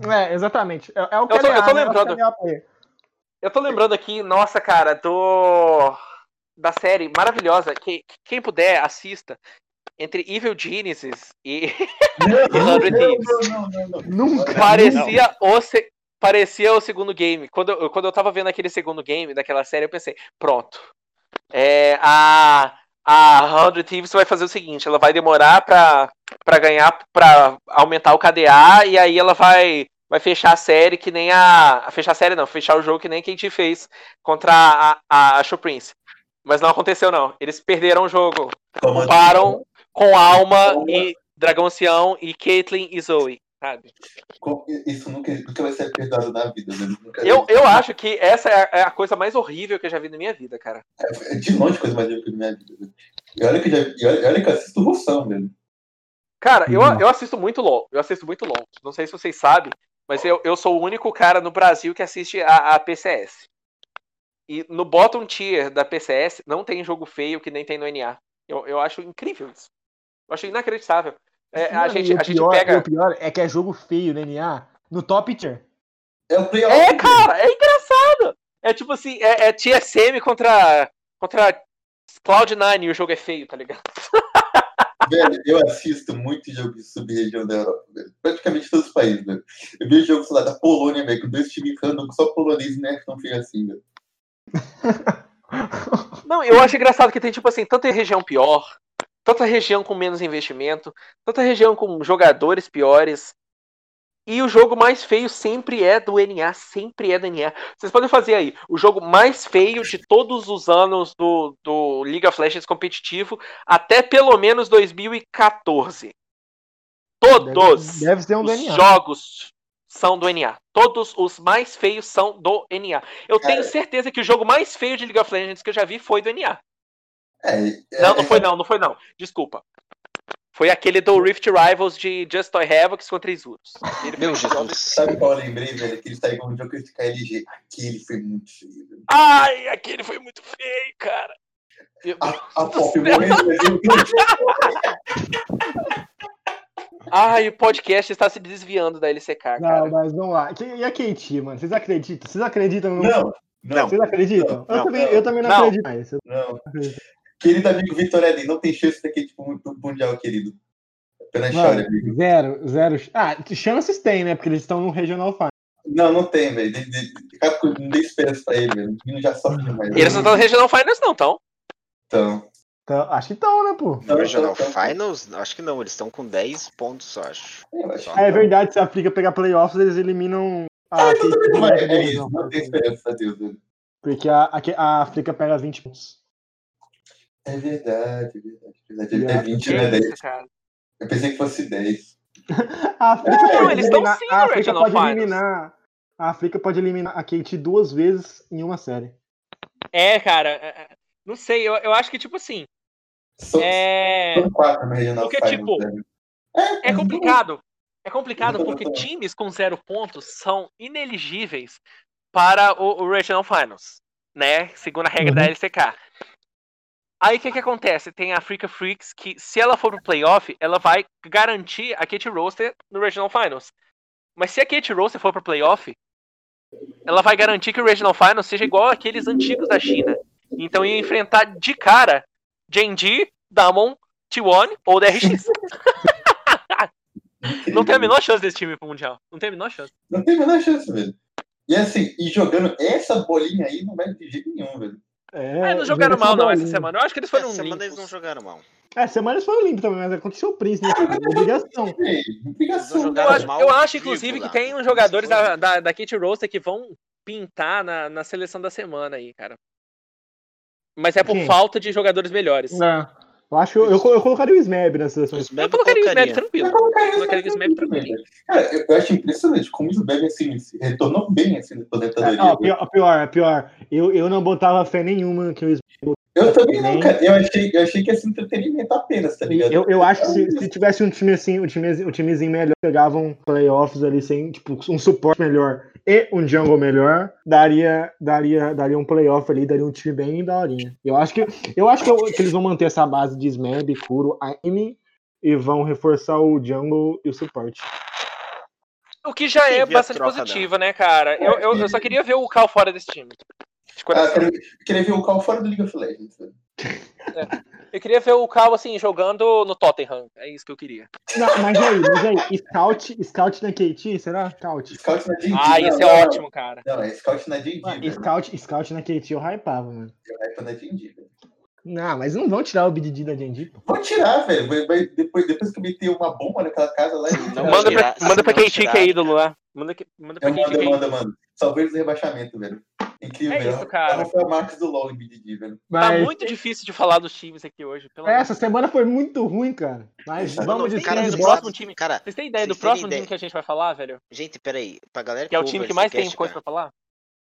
É exatamente. É, é o tô- eu KDA, tô né? É o lembrando. KDA. Eu tô lembrando aqui, nossa, cara, do. Da série maravilhosa. Que, quem puder, assista. Entre Evil Genesis e. Não, não, não, não, não. Nunca. parecia o. Parecia o segundo game. Quando eu, quando eu tava vendo aquele segundo game daquela série, eu pensei, pronto. É, a, a Hundred Thieves vai fazer o seguinte: ela vai demorar pra, pra ganhar, pra aumentar o KDA, e aí ela vai, vai fechar a série que nem a. Fechar a série não, fechar o jogo que nem a Katie fez contra a, a, a Show Prince. Mas não aconteceu, não. Eles perderam o jogo. Param com Alma e Dragão Ancião e Caitlyn e Zoe. Sabe? Isso nunca, nunca vai ser perdoado na vida, né? Eu, eu acho que essa é a, é a coisa mais horrível que eu já vi na minha vida, cara. É de longe a coisa mais horrível da minha vida. né? E olha que, já, e olha, olha que eu assisto Russão, velho. Cara, eu, Não. eu assisto muito LOL. Eu assisto muito LOL. Não sei se vocês sabem, mas eu, eu sou o único cara no Brasil que assiste a, a PCS. E no bottom tier da PCS não tem jogo feio que nem tem no NA. Eu, eu acho incrível isso. Eu acho inacreditável. É, a Mano, gente, e o a gente pior- pega. O pior é que é jogo feio no NA. No top tier. É o playoff. É, cara, é engraçado. É tipo assim, é, é TSM contra, contra Cloud9 e o jogo é feio, tá ligado? Velho, eu assisto muito jogo de sub-região da Europa, velho. Praticamente todos os países, velho. Eu vi jogo, sei lá, da Polônia, velho, com dois times random, só polonês e né, tão feio assim, velho. Não, eu acho engraçado que tem, tipo assim, tanta região pior, tanta região com menos investimento, tanta região com jogadores piores. E o jogo mais feio sempre é do NA, sempre é do NA. Vocês podem fazer aí, o jogo mais feio de todos os anos do, do League of Legends competitivo, até pelo menos 2014. Todos Deve, deve ser um os NA. jogos são do NA. Todos os mais feios são do NA. Eu tenho Cara. certeza que o jogo mais feio de League of Legends que eu já vi foi do NA. É, é, Não, não é- foi não, não foi não. Desculpa. Foi aquele do Rift Rivals de Just Toy Havocs contra Isurus. Meu Jesus. Sabe qual eu lembrei, velho? Que ele saiu com um jogo de KLG. Aquele foi muito feio, velho. Ai, aquele foi muito feio, cara. Meu A, Deus a Pop velho. Ai, o podcast está se desviando da LCK, Não, cara. mas vamos lá. E a KT, mano? Vocês acreditam? Vocês acreditam no. Não, não, Vocês acreditam? Não, eu, também, não. eu também não, Não. acredito mais. Não. Querido amigo Vitor Eden, não tem chance daqui tipo, pro Mundial, querido. Apenas Mano, chore, amigo. zero, zero. Ah, chances tem, né? Porque eles estão no Regional Final. Não, não tem, velho. Não dê esperança pra ele, velho. O menino já sofre demais. Eles não estão no Regional Finals, não, então. Então, Então, acho que estão, né, pô? Então, Regional então, então. Finals? Acho que não, eles estão com 10 pontos, acho. eu acho que É verdade, se a África pegar playoffs, eles eliminam a então também vai, a é isso, não tem esperança, Deus. velho. Porque a, a, a África pega 20 pontos. É verdade, é verdade. é verdade. É 20, Que não é 10. isso, cara. Eu pensei que fosse 10. A África É, pode eles estão eliminar- sim a África pode Finals. eliminar. A África pode eliminar a Kate duas vezes em uma série. É, cara. é, é, Não sei, eu, eu acho que, tipo assim. São, É. são 4 no Regional Porque, Finals, tipo, velho. É complicado. É complicado Não, porque não, não. times com zero pontos são inelegíveis para o, o Regional Finals, né? Segundo a regra Uhum. da LCK. Aí o que, que acontece? Tem a Africa Freaks que, se ela for pro playoff, ela vai garantir a Kate Roster no Regional Finals. Mas se a Kate Roster for pro playoff, ela vai garantir que o Regional Finals seja igual aqueles antigos da China. Então ia enfrentar de cara Genji, Damon, T1 ou DRX. Não tem a menor chance desse time pro Mundial. Não tem a menor chance. Não tem a menor chance, velho. E assim, e jogando essa bolinha aí não vai de jeito nenhum, velho. É, Ah, eles não jogaram joga mal não essa semana. Eu acho que eles foram Essa semana eles não jogaram mal. É, semana eles foram limpos também, mas aconteceu o Prince, né? Obrigação. Não obrigação. Eu jogaram acho, mal eu acho, inclusive, que lá. tem uns jogadores da, da, da Kate Roster que vão pintar na, na seleção da semana aí, cara. Mas é por Quem? falta de jogadores melhores. É. Eu acho que eu, eu, colocaria o Smeb nessa seleção. Eu colocaria o colocaria. tranquilo. Eu colocaria esse o Smap tranquilinho. velho. Cara, eu, acho impressionante como o Sbeb assim, se retornou bem assim na aposentadoria. É, velho. pior, pior, pior. Eu, eu não botava fé nenhuma que o Smeb. Eu também não, cara. Eu achei, eu achei que ia ser entretenimento apenas, tá ligado? Eu, eu acho que se, se tivesse um time assim, um, time, um timezinho melhor, pegavam playoffs ali sem, tipo, um suporte melhor e um jungle melhor, daria, daria, daria um playoff ali, daria um time bem daorinha. Eu acho que, eu acho que, eu- que eles vão manter essa base de Smeb, Kuro, Aime e vão reforçar o jungle e o suporte. O que já é bastante troca positivo, né, cara? Eu, eu, eu só queria ver o Cal fora desse time. De Ah, coração. queria, queria ver o Cal fora do League of Legends. Velho. Eu queria ver o Cal, assim, jogando no Tottenham. É isso que eu queria. Não, mas aí, mas aí, Scout, Scout na KT, será? Scout. Scout na D&D. Ah, não, ser não, ótimo, cara. Não, é Scout na velho. Scout, Scout na KT eu hypava, mano. Eu hypo na D&D, velho. Não, mas não vão tirar o BDD da Genji, pô. Vou tirar, velho. Vai- vai- depois, depois que eu meter uma bomba naquela casa lá... não tirar. Manda tirar- pra, manda pra se não KT que é tirar- ídolo lá. Manda, que- manda pra Eu KT mando, que é manda, ídolo. mano. Salvei o rebaixamento, velho. Incrível, É isso, cara. Foi a Max do LoL em BDD, velho. Tá Mas muito difícil de falar dos times aqui hoje. Pelo essa semana foi muito ruim, cara. Mas vamos de Cara, do próximo time? Cara, Vocês têm ideia do próximo ideia? time que a gente vai falar, velho? gente, peraí. Pra galera Que é o ouve time que mais tem coisa cara, pra falar?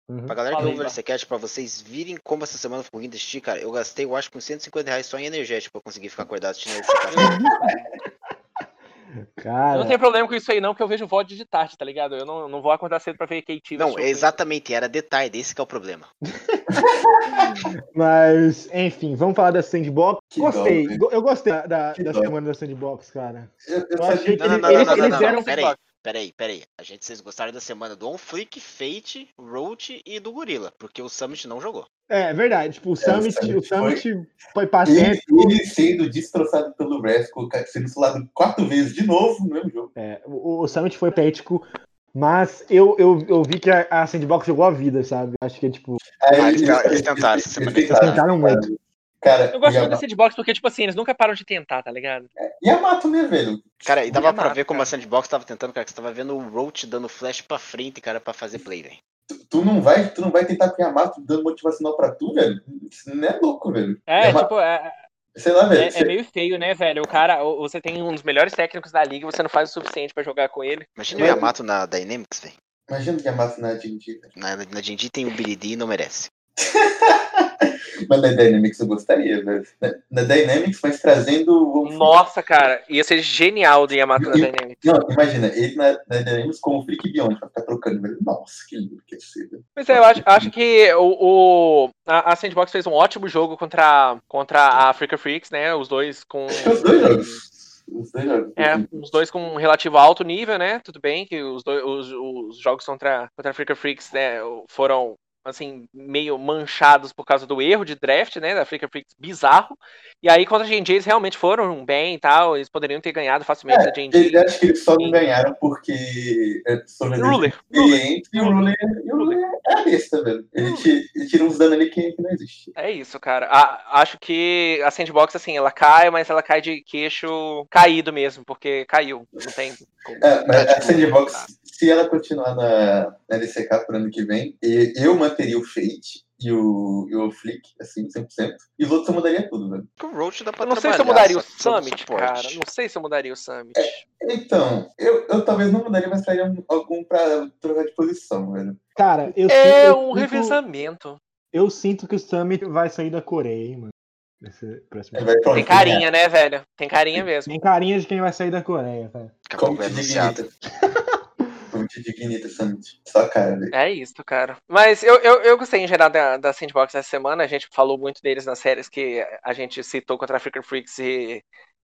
Uhum. Pra galera que ouve o. LCcast, pra vocês virem como essa semana foi ruim de assistir, cara, eu gastei, eu acho, com 150 reais só em energético pra conseguir ficar acordado assistindo LCcast. Eu Cara, não tenho problema com isso aí, não, porque eu vejo VOD de tarde, tá ligado? Eu não, não vou acordar cedo pra ver KT. Não, exatamente, era detalhe, esse que é o problema. mas, enfim, vamos falar da Sandbox. Que Gostei, dó, eu gostei da, da, Que da semana da Sandbox, cara. Eu, eu Eu achei que Não, não, eles, não, eles, não, não, eles não, deram. não, peraí, peraí, peraí. A gente, vocês gostaram da semana do On Flick, Fate, Roach e do Gorilla, porque o Summit não jogou. É, verdade. Tipo, o o Summit, Summit o Summit foi Ele, patético. ele sendo destroçado pelo Rascal, sendo solado quatro vezes de novo no mesmo jogo. É, o, o Summit foi patético. Mas eu, eu, eu vi que a, a Sandbox jogou a vida, sabe? Acho que, tipo, Ah, eles tentaram- eles tentaram, eles tentaram. Tentaram muito. Cara, Eu gosto muito da Sandbox porque, tipo assim, eles nunca param de tentar, tá ligado? e a Mato, né, velho? Cara, e dava Ia pra ver como cara. a Sandbox tava tentando, cara, que você tava vendo o Roach dando flash pra frente, cara, pra fazer play, velho. Tu, tu não vai, tu não vai tentar com a Mato dando motivacional pra tu, velho? Isso não é louco, velho. É, É uma- tipo, é, Sei lá, velho. é, é meio feio, né, velho? O cara, o- você tem um dos melhores técnicos da liga e você não faz o suficiente pra jogar com ele. Imagina o Yamato na Dynamics, velho. Imagina que a Mato na velho. Na, na Genji tem o BDD e não merece. Mas na Dynamics eu gostaria, velho. Na, na Dynamics, mas trazendo... Nossa, cara, ia ser genial do Yamato na Dynamics. Não, imagina, ele na, na Dynamics com o Freak Beyond, pra ficar trocando, velho. Nossa, que lindo que ia ser, velho. Pois é, eu acho, acho que o, o- a, Sandbox fez um ótimo jogo contra, contra a Africa Freaks, né? Os dois com. Os dois jogos. Os dois jogos. É, os dois com um relativo alto nível, né? Tudo bem que os, dois, os, os jogos contra, contra a Africa Freaks né, foram assim, meio manchados por causa do erro de draft, né, da Freak Freaks bizarro. E aí, contra a J&J, eles realmente foram bem e tal, eles poderiam ter ganhado facilmente É, a eu acho que eles só não ganharam porque é, Ruler, clientes e o Ruler, e o Ruler é a besta, velho. Ele, ti- ele tira uns danos ali que, não existe. É isso, cara. A- acho que a Sandbox, assim, ela cai, mas ela cai de queixo caído mesmo, porque caiu. Não tem. como- É, mas a Sandbox, se ela continuar na, na LCK pro ano que vem, e- eu manteria o Fate e o, e o Flick, assim, 100%. E os outros eu mudaria tudo, velho. O Roach dá pra Eu não sei se eu mudaria o Summit, cara. Não sei se eu mudaria o Summit. Então, eu, eu talvez não mudaria, mas traria um- algum pra trocar de posição, velho. Cara, eu, É sinto- um eu sinto, revezamento. eu sinto que o Summit vai sair da Coreia, hein, mano. Esse pra Tem carinha, né, velho? Tem carinha mesmo. Tem carinha de quem vai sair da Coreia, a Como é te anunciado. dignita. Como te dignita, Summit. Só cara. É isso, cara. Mas eu, eu, eu gostei em geral da, da Sandbox essa semana. A gente falou muito deles nas séries que a gente citou contra a Freaker Freaks e,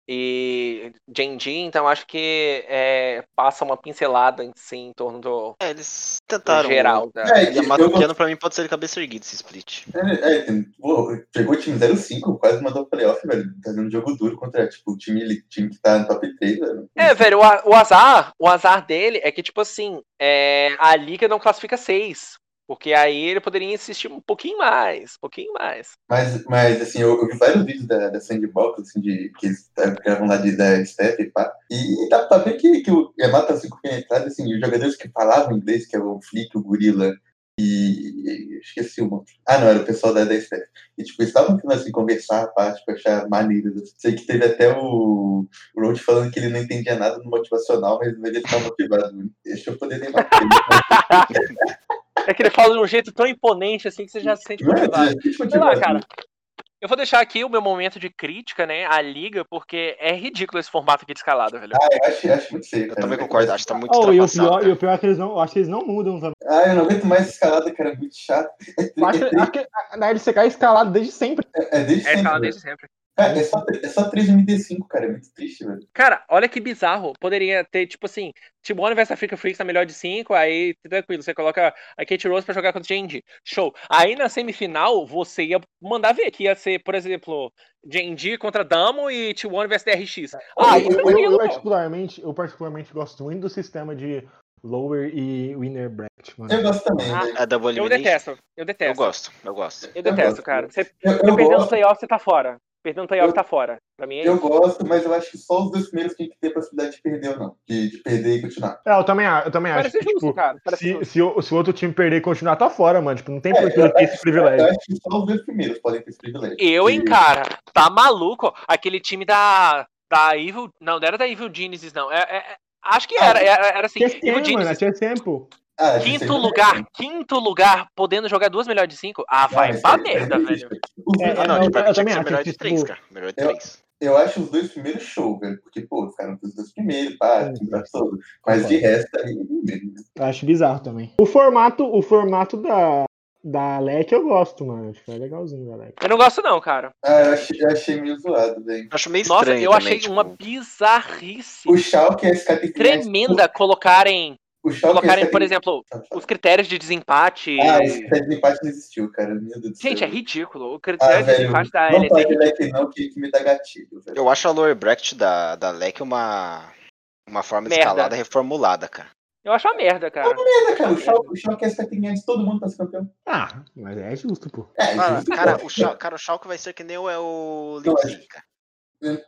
e Gen.G, então acho que é, passa uma pincelada em si em torno do, É, eles tentaram. geral. Da... É, E a eu- pra mim pode ser de cabeça erguida esse split. É, é, pô, pegou o time 05, quase mandou playoff, velho. Tá dando jogo duro contra tipo, o time, ele- time que tá no top 3, velho. É, velho, o, o azar, o azar dele é que, tipo assim, é, a liga não classifica seis. Porque aí ele poderia insistir um pouquinho mais, um pouquinho mais. Mas, mas assim, eu, eu vi vários vídeos da, da Sandbox, assim, de, que eles tá- gravam lá de, da Steph e pá. E dá pra ver que, que o Yamato tá assim, penetrado, assim, os jogadores que falavam inglês, que é o Flick, o Gorila e. esqueci o nome. Ah, não, era o pessoal da, da Steph. E, tipo, eles estavam tentando, assim, conversar, pá, tipo, achar maneiras. assim. Sei que teve até o, o Road falando que ele não entendia nada no motivacional, mas ele tá motivado. Deixa eu poder lembrar. É que ele fala de um jeito tão imponente assim que você já se sente motivado. Sei lá, cara. Eu vou deixar aqui o meu momento de crítica, né, à liga, porque é ridículo esse formato aqui de escalada, velho. Ah, eu acho, acho muito feio. Eu também concordo, acho que tá muito Oh, e, o pior, e o pior é que eles não. eu Acho que eles não mudam também. Ah, eu não aguento mais escalada, cara. É muito chato. É, Acho, que- acho que na LCK é escalado desde sempre. é, é desde É sempre. escalada velho. desde sempre. Cara, é só, é só 3 MD5, cara. É muito triste, velho. Cara, olha que bizarro. Poderia ter, tipo assim, Timone vs Africa Freaks na melhor de 5, aí tranquilo, você coloca a Kate Rose pra jogar contra o Genji. Show. Aí na semifinal, você ia mandar ver que ia ser, por exemplo, Genji contra Damo e T1 vs DRX. Ah, eu, isso eu, eu, pô. particularmente, eu particularmente gosto muito do sistema de lower e winner bracket, mano. Eu gosto também, Ah. É double Eu detesto, eu Eu detesto. gosto, eu gosto. Eu detesto, gosto. cara. Você Eu, você eu perdendo no playoff, você tá fora. Perdendo no playoff, Eu- tá fora. Pra mim é eu isso. gosto, mas eu acho que só os dois primeiros tem que ter possibilidade de perder ou não. De, de perder e continuar. É, eu também, eu também acho. Parece que, justo, tipo, cara. Parece se, justo. se, o, se o outro time perder e continuar, tá fora, mano. Tipo, não tem É, por que ter esse Eu privilégio. acho que só os dois primeiros podem ter esse privilégio. Eu, hein, cara. Tá maluco? Aquele time da. Da Evil. Não, não era da Evil Genesis, não. É, é- é- acho que era. Era, era assim. TSM, Evil mano, é Genesis. Ah, Quinto lugar, quinto lugar, podendo jogar duas melhores de cinco. Ah, vai mas pra merda, velho. É, Ah, não, eu- também que acho, melhor de tipo, três, cara. Melhor de três. Eu acho os dois primeiros show, velho. Porque, pô, ficaram os dois primeiros, pá, pra todo. Mas de resto, aí, mesmo. Eu acho bizarro também. O formato, o formato da, da LEC eu gosto, mano. Acho que é legalzinho da LEC. Eu não gosto, não, cara. Ah, eu achei, eu achei meio zoado, velho. Acho meio Nossa, estranho eu também, achei tipo, uma bizarrice O Schalke e a SK tem que tremenda colocarem, Colocarem, por tem- exemplo, Ah, os critérios de desempate. esse teste de empate não existiu, cara. Meu Deus do céu. Gente, é ridículo. O Ah, critério de velho, desempate da não é pode leque não, que, que me dá gatilho, velho. Eu acho a lower bracket da, da LEC uma, uma forma de Merda. escalada reformulada, cara. Eu acho uma merda, cara. Beleza, cara, o Schalke, o Schalke SK tem que ganhar de todo mundo pra ser campeão. Ah, mas é justo, pô. É, Ah, justo, cara, pô. o Schalke, cara, o Schalke vai ser que nem o, é o Leipzig, cara.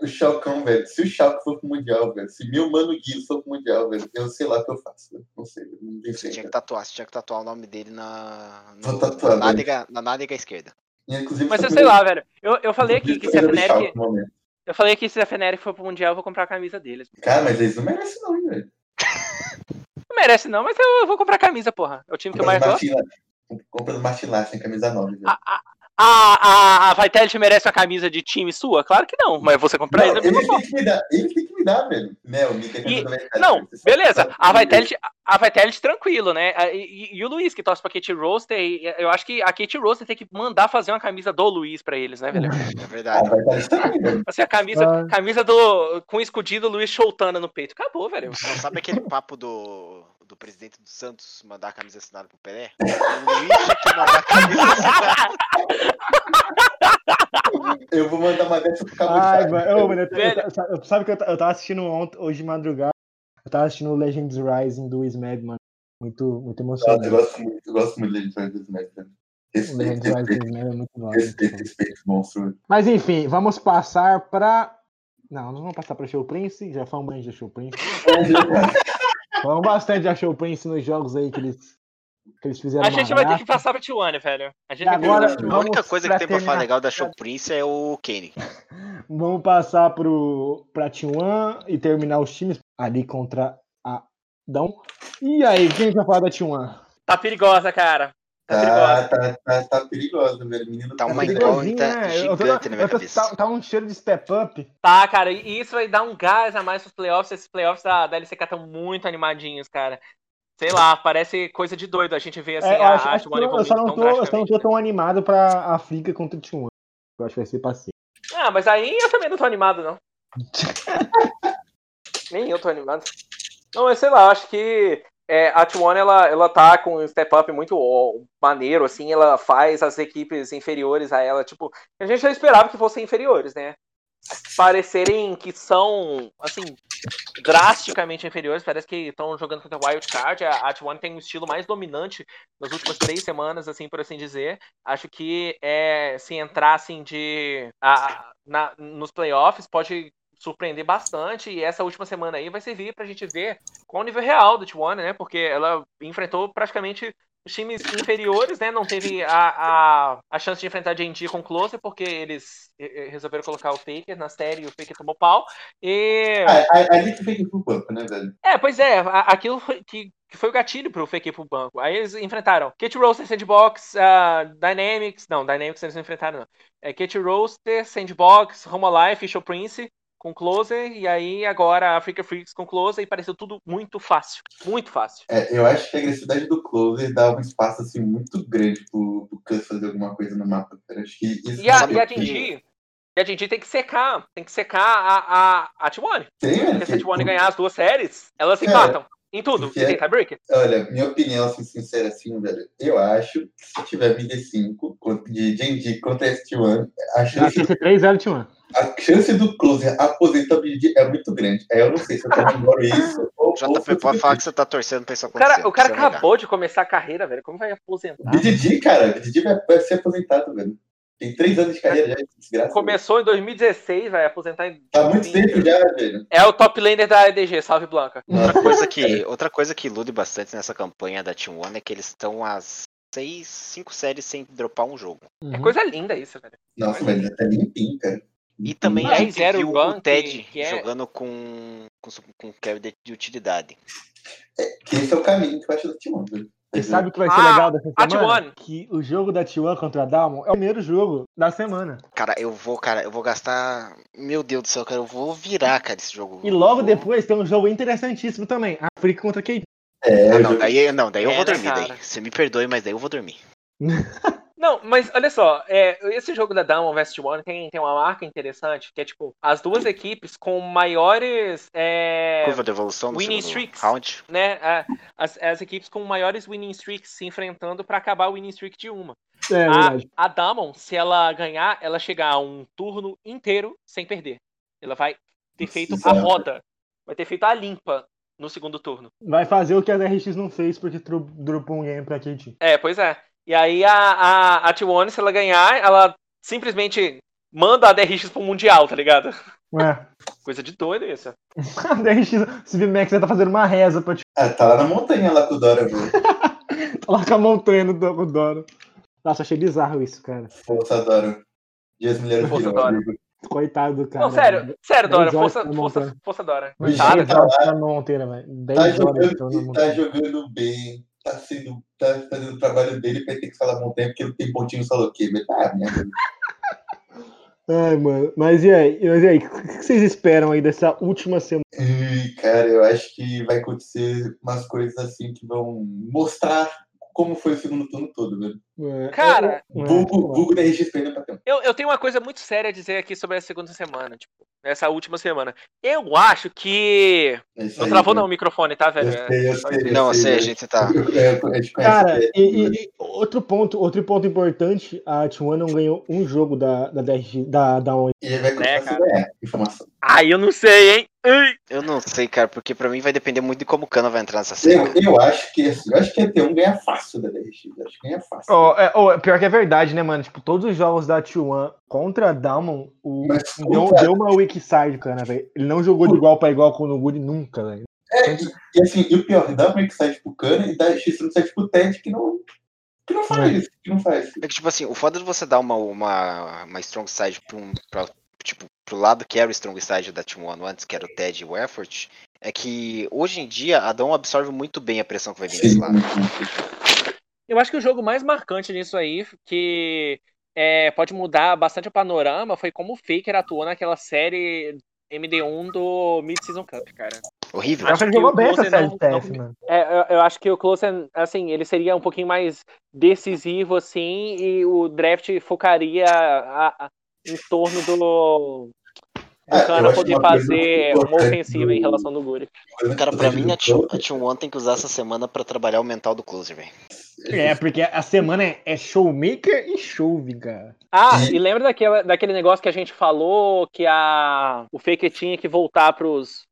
O Schalcão, velho. Se o Schalke for pro Mundial, velho. Se meu mano Gui for pro Mundial, velho. Eu sei lá o que eu faço. velho. Não sei, velho, não Você sei. tinha que tatuar, você tinha que tatuar o nome dele na, Vou no- tatuar, na, nádega, na nádega esquerda. Inclusive, Mas eu sei lá, velho. Eu, eu falei aqui que se a momento. Eu falei que se a Fnatic for pro Mundial, eu vou comprar a camisa deles. Cara, mas eles não merecem não, hein, velho. Não merece, não, mas eu vou comprar a camisa, porra. É o time que eu mais gosto. Compra do Martin Larsen, camisa 9, velho. A, a, a, a Vitality merece uma camisa de time sua? Claro que não, mas você comprar Não, isso eles mesmo. têm que me dar, eles têm que me dar, velho. Tem Vitality, Não, beleza. A Vitality, a Vitality tranquilo, né? A- E, e o Luiz que torce pra Kate Roaster, e eu acho que a Kate Roaster tem que mandar fazer uma camisa do Luiz pra eles, né, velho? É A verdade. Também, velho. Assim, a camisa, Ah. camisa do. com escudido Luiz Choutana no peito. Acabou, velho. Não sabe aquele papo do, do presidente do Santos mandar a camisa assinada pro Pelé? O Luiz tinha que mandar a camisa assinada. Eu vou mandar uma dessa pro Ai, mano, ô, mano, eu, eu, eu- sabe que eu, eu tava assistindo ontem, hoje de madrugada, eu tava assistindo o Legends Rising do Smad, mano. Muito, muito Nossa, eu emocionante. gosto muito, eu gosto muito de Legends. O Respeito, Legends Rising do respeito, é muito bom. respeito, respeito, monstro. Mas enfim, vamos passar pra. Não, não vamos passar pra Show Prince, já falamos bem de Show Prince. Falamos bastante de Show Prince nos jogos aí que eles, que eles fizeram. A gente vai ter que passar pra T1, velho. A gente vai ter agora- que A única coisa que tem pra falar legal da Show Prince é o Kenny. Vamos passar pro, pra T1 e terminar os times ali contra a Dão. E aí, quem vai falar da T1? Tá perigosa, cara. Tá. Tá, tá, tá, tá perigosa, velho. O menino Tá uma perigosinho, incógnita né? Eu tô- gigante na minha eu tô- cabeça. Tá, tá um cheiro de step up. Tá, cara, e isso vai dar um gás a mais pros playoffs. Esses playoffs da, da LCK estão muito animadinhos, cara. Sei lá, parece coisa de doido a gente vê assim É, eu a, acho, acho que T1 eu, eu só não tão tô, eu só não tô tão animado pra África contra o T1. Eu acho que vai ser passeio. Ah, mas aí eu também não tô animado, não. Nem eu tô animado. Não, mas sei lá, acho que é, a T1 ela, ela tá com um step up muito maneiro, assim, ela faz as equipes inferiores a ela, tipo, a gente já esperava que fossem inferiores, né? Parecerem que são, assim, drasticamente inferiores, parece que estão jogando contra Wild Card. A T1 tem um estilo mais dominante nas últimas três semanas, assim, por assim dizer. Acho que é, se entrar assim de. A, na, nos playoffs pode surpreender bastante. E essa última semana aí vai servir pra gente ver qual o nível real do T1, né? Porque ela enfrentou praticamente os times inferiores, né? Não teve a, a, a chance de enfrentar a G&G com Closer, porque eles resolveram colocar o Faker na série e o Faker tomou pau. E. A- Ali que fez pro banco, né, velho? É, pois é, a- aquilo que, que foi o gatilho pro Fake ir pro banco. Aí eles enfrentaram Kate Roaster, Sandbox, ah, Dynamics. Não, Dynamics eles não enfrentaram, não. É Kate Roaster, Sandbox, Home Alive, Fisher Prince com Closer. E aí agora a Africa Freaks com Closer. E pareceu tudo muito fácil. Muito fácil. É, eu acho que a agressividade do Closer dá um espaço assim, muito grande pro, pro Cus fazer alguma coisa no mapa. cara. Acho que isso E a, e a que- Genji. E a Genji tem que secar. Tem que secar a, a, a T1. tem, velho, Porque se a que- T1 ganhar as duas séries, elas se É. empatam. Em tudo. Porque E tem tiebreaker. Olha, minha opinião, assim, sincera, assim, velho, eu acho que se tiver MD5 contra- de Genji contra ST1, a Acho chance, que vai ser 3-0 T1. A chance do Closer aposentar o é muito grande. Aí eu não sei se eu comemoro isso ou. JP, pode eu- falar que você tá torcendo pra isso O acontecer. cara, o cara acabou de começar a carreira, velho. Como vai aposentar? BDD, cara, BDD vai, vai ser aposentado, velho. Tem três anos de carreira já, desgraça. velho. Começou em 2016, vai aposentar em. Tá há muito tempo já, velho. É o top laner da EDG, salve Blanca. Outra coisa que, outra coisa que ilude bastante nessa campanha da Team One é que eles estão às seis, cinco séries sem dropar um jogo. É coisa linda isso, velho. Nossa, velho, já tá limpinho, cara. E também a gente era o viu o Ted é- jogando com, com, com carry de, de utilidade. Que esse é o caminho que eu acho do Timão, velho. E sabe o que vai ser Ah, legal dessa semana? T1. Que o jogo da T1 contra a Dalmon é o primeiro jogo da semana. Cara, eu vou, cara, eu vou gastar. Meu Deus do céu, cara, eu vou virar, cara, esse jogo. E logo vou- depois tem um jogo interessantíssimo também. África contra KD. É, Ah, não, jogo- daí, não, daí eu É, vou né, dormir, daí. Você me perdoe, mas daí eu vou dormir. Não, mas olha só, é, esse jogo da Down vs One tem, tem uma marca interessante, que é tipo, as duas equipes com maiores. É, Curva de evolução winning segundo streaks. round. né, a- as, as equipes com maiores winning streaks se enfrentando pra acabar o winning streak de uma. É a, a Damon, se ela ganhar, ela chegar a um turno inteiro sem perder. Ela vai ter feito a Exato. roda. Vai ter feito a limpa no segundo turno. Vai fazer o que a DRX não fez porque dropou um game pra KD. É, pois é. E aí a, a, a T1, se ela ganhar, ela simplesmente manda a DRX pro Mundial, tá ligado? É. Coisa de doido isso. A DRX, o CVMAX já tá fazendo uma reza pra te Ah, tá lá na montanha lá com o Dora, velho. lá com a montanha do do Doro. Nossa, achei bizarro isso, cara. Força Dora. Dias Milheiro Força virou, Dora. amigo. Coitado do cara. Não, sério, sério, Dora, força, força, montanha. força Dora. Dez Coitada, Mentira. horas pra monteira, velho. Tá 10 horas na jogando, tá montanha. jogando bem, tá, sendo, tá fazendo o trabalho dele, vai ter que falar montanha porque ele tem pontinho solo aqui. Mas tá, minha amiga. Ai, mano. Mas e aí? Mas e aí? O que vocês esperam aí dessa última semana? Cara, eu acho que vai acontecer umas coisas assim que vão mostrar como foi o segundo turno todo, velho. É, Cara, é, Vulgo, vulgo da RX perdendo pra tempo. Eu, eu tenho uma coisa muito séria a dizer aqui sobre a segunda semana. Tipo, nessa última semana. Eu acho que. É isso Não aí, travou né? não o microfone, tá, Eu velho? sei, eu sei, eu Não, sei, sei, a eu- gente tá. eu- eu- a gente conhece Cara, e, e- outro ponto, outro ponto importante, a T1 não ganhou um jogo da, da, DRX da, da ONU. E ele vai Né, cara? Ai, eu não sei, hein? Eu não sei, cara, porque pra mim vai depender muito de como o Cana vai entrar nessa série. Eu, eu acho que assim, eu acho que a T1 ganha fácil da DRX. Eu acho que ganha fácil. Oh, é, oh, pior que é verdade, né, mano? Tipo, todos os jogos da T1 contra a Dalmon, o, Mas deu, contra- deu uma weak side, cara, velho. Ele não jogou de igual pra igual com o Nuguri nunca, velho. É, e, e assim, e o pior, dá uma site pro Cana e dá X no site pro Ted que não, que não faz É. isso, que não faz. É que, tipo assim, o foda de você dar uma, uma, uma strong side pra um, pra, tipo, pro lado que era o strong side da Team One antes, que era o Ted e o Effort, é que hoje em dia a Dom absorve muito bem a pressão que vai vir desse lado. Eu acho que o jogo mais marcante nisso aí, que é, pode mudar bastante o panorama, foi como o Faker atuou naquela série MD1 do Mid-Season Cup, cara. Horrível. Eu acho que ele jogou o bem essa série de não- mano. É, eu, eu acho que o Closen, assim, ele seria um pouquinho mais decisivo, assim, e o draft focaria a- a- em torno do. Do eu cara poder fazer uma ofensiva do- em relação do Guri. Cara, pra mim a Team, a Team One tem que usar essa semana pra trabalhar o mental do closer, velho. É, porque a semana é, é showmaker e chove, cara. Ah, E- lembra daquela, daquele negócio que a gente falou que a, o Faker tinha que voltar pros,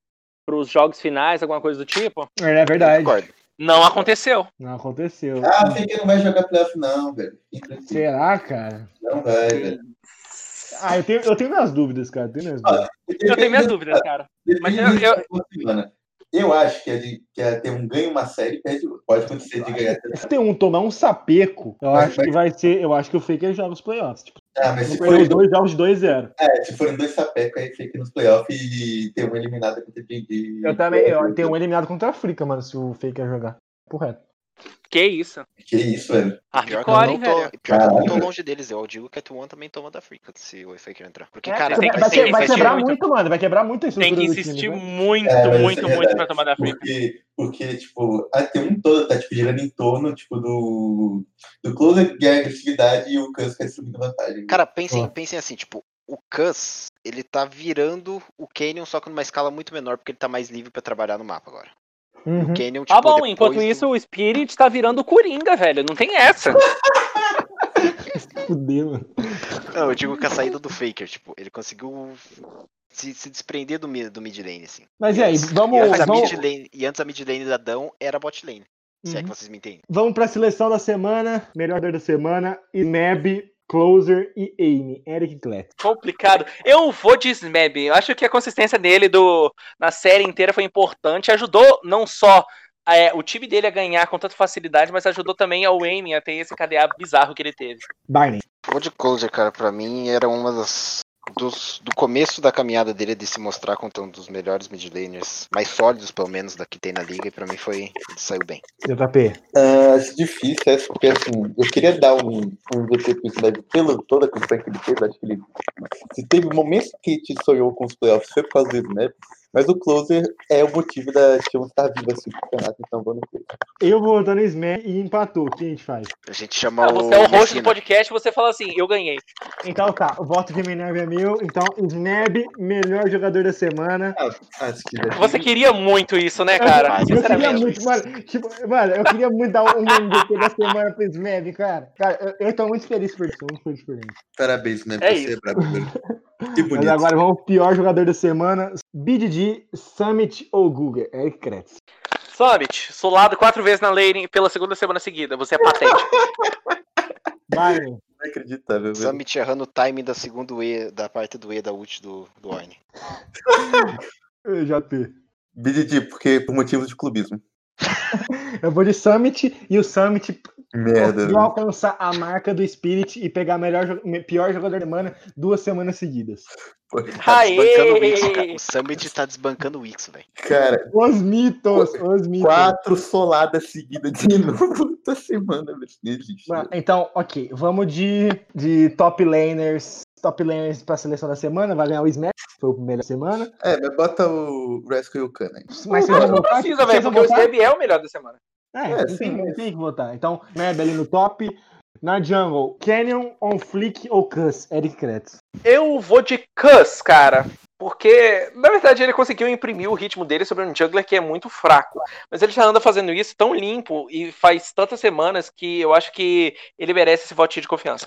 pros jogos finais, alguma coisa do tipo? É Eu verdade. concordo. Não aconteceu. Não aconteceu. Ah, sei que não vai jogar playoff, não, velho. Será, cara? Não vai, velho. Ah, eu tenho, eu tenho minhas dúvidas, cara. Tenho minhas Ah, dúvidas. Eu tenho minhas dúvidas, cara. Mas eu- eu-. Eu acho que a, de, que a T1 ganha uma série perde. Pode acontecer de ganhar. Se tem um tomar um sapeco, eu Vai- acho que vai ser. Eu acho que o Faker joga os playoffs. Tipo, Ah, mas se perdeu os for, dois jogos de 2-0. é, se forem dois sapecos, aí fica nos playoffs e ter uma eliminada contra o. Eu também. Eu tenho um eliminado contra a África, mano, se o Faker jogar. Correto. Que isso? Que isso, velho. Pior que eu Hardcore, hein, não tô, velho? pior que eu não tô longe deles. Eu digo que a Team One também toma da Freak se o Faker entrar. Porque, É, cara, tem vai, que- vai tem que- vai quebrar muito. muito, mano. Vai quebrar muito a Tem que insistir time. né? muito, É, muito, é muito verdade. pra tomar da África. Porque, porque, tipo, a T1 toda tá tipo, girando em torno tipo, do, do closer que é a agressividade e o Cus que é distribuindo vantagem. Cara, pensem, pensem assim, tipo, o Cus, ele tá virando o Canyon, só que numa escala muito menor, porque ele tá mais livre pra trabalhar no mapa agora. Uhum. O Canyon, tipo, Tá bom, enquanto do- isso o Spirit tá virando o Coringa, velho. Não tem essa. Fudeu, mano. Não, eu digo que a saída do Faker, tipo, ele conseguiu se, se desprender do, do mid lane, assim. Mas e aí, Antes- vamos. e, antes a vamos... mid lane, e antes a mid lane da Dão era bot lane. Se é que Uhum. vocês me entendem. Vamos pra seleção da semana. Melhor da semana. Smeb, Closer e Amy. Eric Klett. Complicado. Eu vou de Smeb. Eu acho que a consistência dele do, na série inteira foi importante. Ajudou não só é, o time dele a ganhar com tanta facilidade, mas ajudou também ao Amy a ter esse KDA bizarro que ele teve. Barney. O de Closer, cara, pra mim era uma das. Dos, do começo da caminhada dele de se mostrar como um dos melhores mid laners, mais sólidos pelo menos, da que tem na liga, e pra mim foi. Ele saiu bem. JP. Ah, acho difícil, essa, porque assim, eu queria dar um, um VT pro Snap pela toda a campanha que ele fez, acho que ele. Se teve momentos que te sonhou com os playoffs, foi por causa do Snap, mas o Closer é o motivo da T1 estar viva assim no campeonato, então vamos ver. Eu vou votar no Smeb e empatou. O que a gente faz? A gente chama Ah, o. você é o host do podcast você fala assim, eu ganhei. Então tá, o voto de Minerva é meu. Então, Smeb, melhor jogador da semana. Ah, quiser. Você queria muito isso, né, cara? Mas eu queria muito, mano, tipo, mano, eu queria muito dar um MVP da semana pro Smeb, cara. Cara, eu, eu tô muito feliz por isso, muito feliz por isso. Parabéns, né? É você isso. brabo, Que Mas bonito. agora vamos pro pior jogador da semana. BDG, Summit ou Google? Eric Kretz. Summit, solado quatro vezes na lane pela segunda semana seguida. Você é patético. Barney. Inacreditável, velho. Summit errando o timing da segunda E, da parte do E da ult do, do Orne. JP. BDD, porque por motivos de clubismo. Eu vou de Summit e o Summit Merda. conseguiu alcançar a marca do Spirit e pegar melhor, pior jogador da semana duas semanas seguidas. Pô, Tá desbancando o Wix, cara. O Summit tá desbancando o Wix, velho. Cara, Os mitos, os mitos. quatro soladas seguidas de novo semana, velho. Então, ok, vamos de, de top laners. Top laners pra seleção da semana. Vai ganhar o Smash, que foi o primeiro da semana. É, mas bota o Rescue e o Khan aí. Mas Não, não votar? precisa, velho, porque o votar? Smeb é o melhor da semana. É, É, sim, tem, mas- tem que votar. Então, Meb ali no top. Na jungle, Canyon, On Flick ou Cuss? Eric Kretz. Eu vou de Cuss, cara. Porque, na verdade, ele conseguiu imprimir o ritmo dele sobre um jungler que é muito fraco. Mas ele já anda fazendo isso tão limpo e faz tantas semanas que eu acho que ele merece esse votinho de confiança.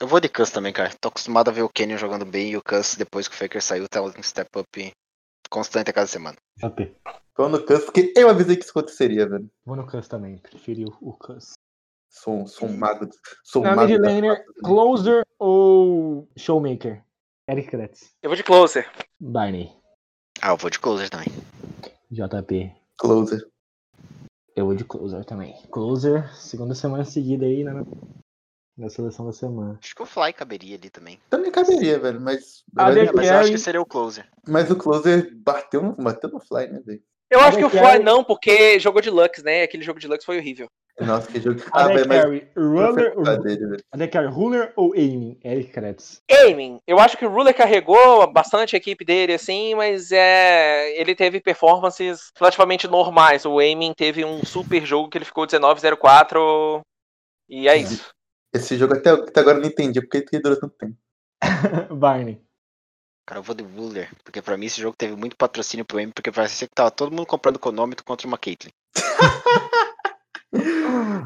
Eu vou de Cuss também, cara. Tô acostumado a ver o Kenyon jogando bem e o Cuss, depois que o Faker saiu, tá um step up constante a cada semana. JP. Tô no Cuss, porque eu avisei que isso aconteceria, velho. Vou no Cuss também. Preferi o, o Cuss. Sou, sou um mago. Sou um Na mago. laner, Closer ou Showmaker? Eric Kretz. Eu vou de closer. Barney. Ah, eu vou de Closer também. JP. Closer. Eu vou de Closer também. Closer, segunda semana seguida aí na, na seleção da semana. Acho que o Fly caberia ali também. Também caberia, velho, mas. Ah, mas, eu acho que seria o Closer. mas o Closer bateu no, bateu no fly, né, velho? Eu acho que o Fly não, porque jogou de Lux, né? Aquele jogo de Lux foi horrível. Nossa, que jogo. Ah, velho, mas. Ruler, dele, Ruler ou Aiming? Eric Kretz. Aiming, eu acho que o Ruler carregou bastante a equipe dele, assim, mas é, ele teve performances relativamente normais. O Aiming teve um super jogo que ele ficou 19-04 e é isso. Esse jogo até, até agora eu não entendi porque que durou tanto tempo. Barney. Cara, eu vou de Ruler, porque pra mim esse jogo teve muito patrocínio pro M, porque parecia que tava todo mundo comprando cronômetro contra uma Caitlyn.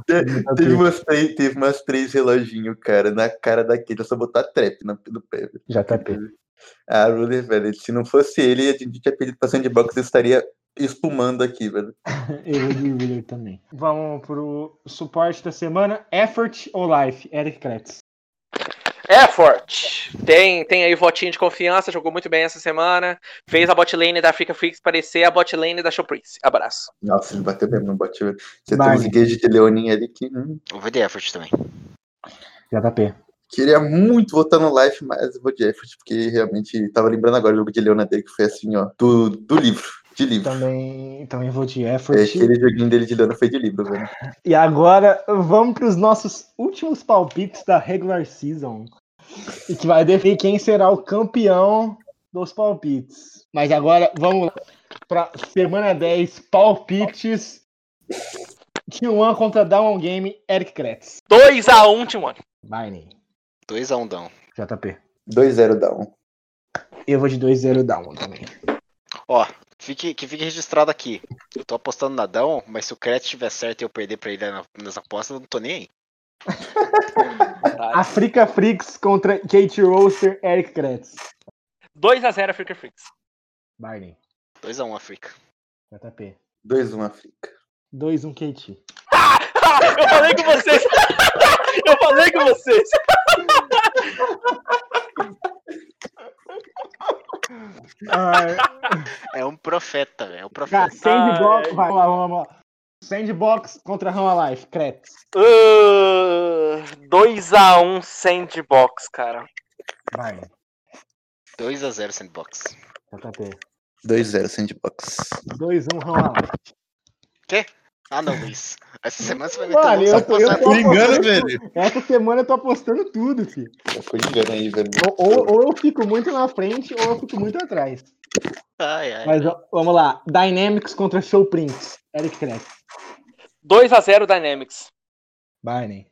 Te- Teve umas três, teve umas três reloginhos, cara, na cara daquele. É só botar trap na, no pé, velho. JP. Ah, Ruler, velho, se não fosse ele, a gente tinha pedido pra sandbox e estaria espumando aqui, velho. Eu vou de também. Vamos pro suporte da semana. Effort ou Life? Eric Kretz. Effort. Tem, tem aí votinho de confiança, jogou muito bem essa semana. Fez a bot lane da Africa Freaks parecer a bot lane da Showprince. Abraço. Nossa, ele bateu mesmo no bot, velho. Você tem uns engage de Leonin ali que. hum, Eu vou de Effort também. JP. queria muito votar no Life, mas eu vou de effort, porque realmente tava lembrando agora o jogo de Leona dele, que foi assim, ó, do, do livro. De livro. Também, também vou de Effort. É, aquele joguinho dele de Leona foi de livro, velho. E agora vamos para os nossos últimos palpites da regular season. E que vai definir quem será o campeão dos palpites. Mas agora vamos para semana 10, palpites. T1 contra Down Game, Eric Kretz. 2x1, Timon. Barney, 2x1 um down. JP. 2-0 down. Eu vou de 2-0 Down também. Ó, fique, que fique registrado aqui. Eu tô apostando na Down, mas se o Kretz estiver certo e eu perder pra ele na- nas apostas, eu não tô nem aí. Africa Freaks contra Kate Roaster, Eric Kretz. 2x0 Africa Freaks. Barney, 2x1 Africa. JP. 2-1 África. 2-1 Kate. Eu falei com vocês. Eu falei com vocês. É um profeta, velho. É um Cara, profeta. Sandbox. Ai. Vai, vamos lá, vamos lá. Sandbox contra Rama Life, Kretz. 2x1 Sandbox, cara. Vai, 2x0 Sandbox. JP. 2-0 Sandbox. 2-1 Rama Life. Ah não, Luiz. Essa semana você vai meter um eu tô- eu tô- Me engana, velho. Essa semana eu tô apostando tudo, filho. Foi engano aí, velho. Ou, ou- ou eu fico muito na frente, ou eu fico muito atrás. Ai, ai. Mas ó, vamos lá. Dynamics contra Show Prince. Eric Kretz. 2x0 Dynamics. Barney.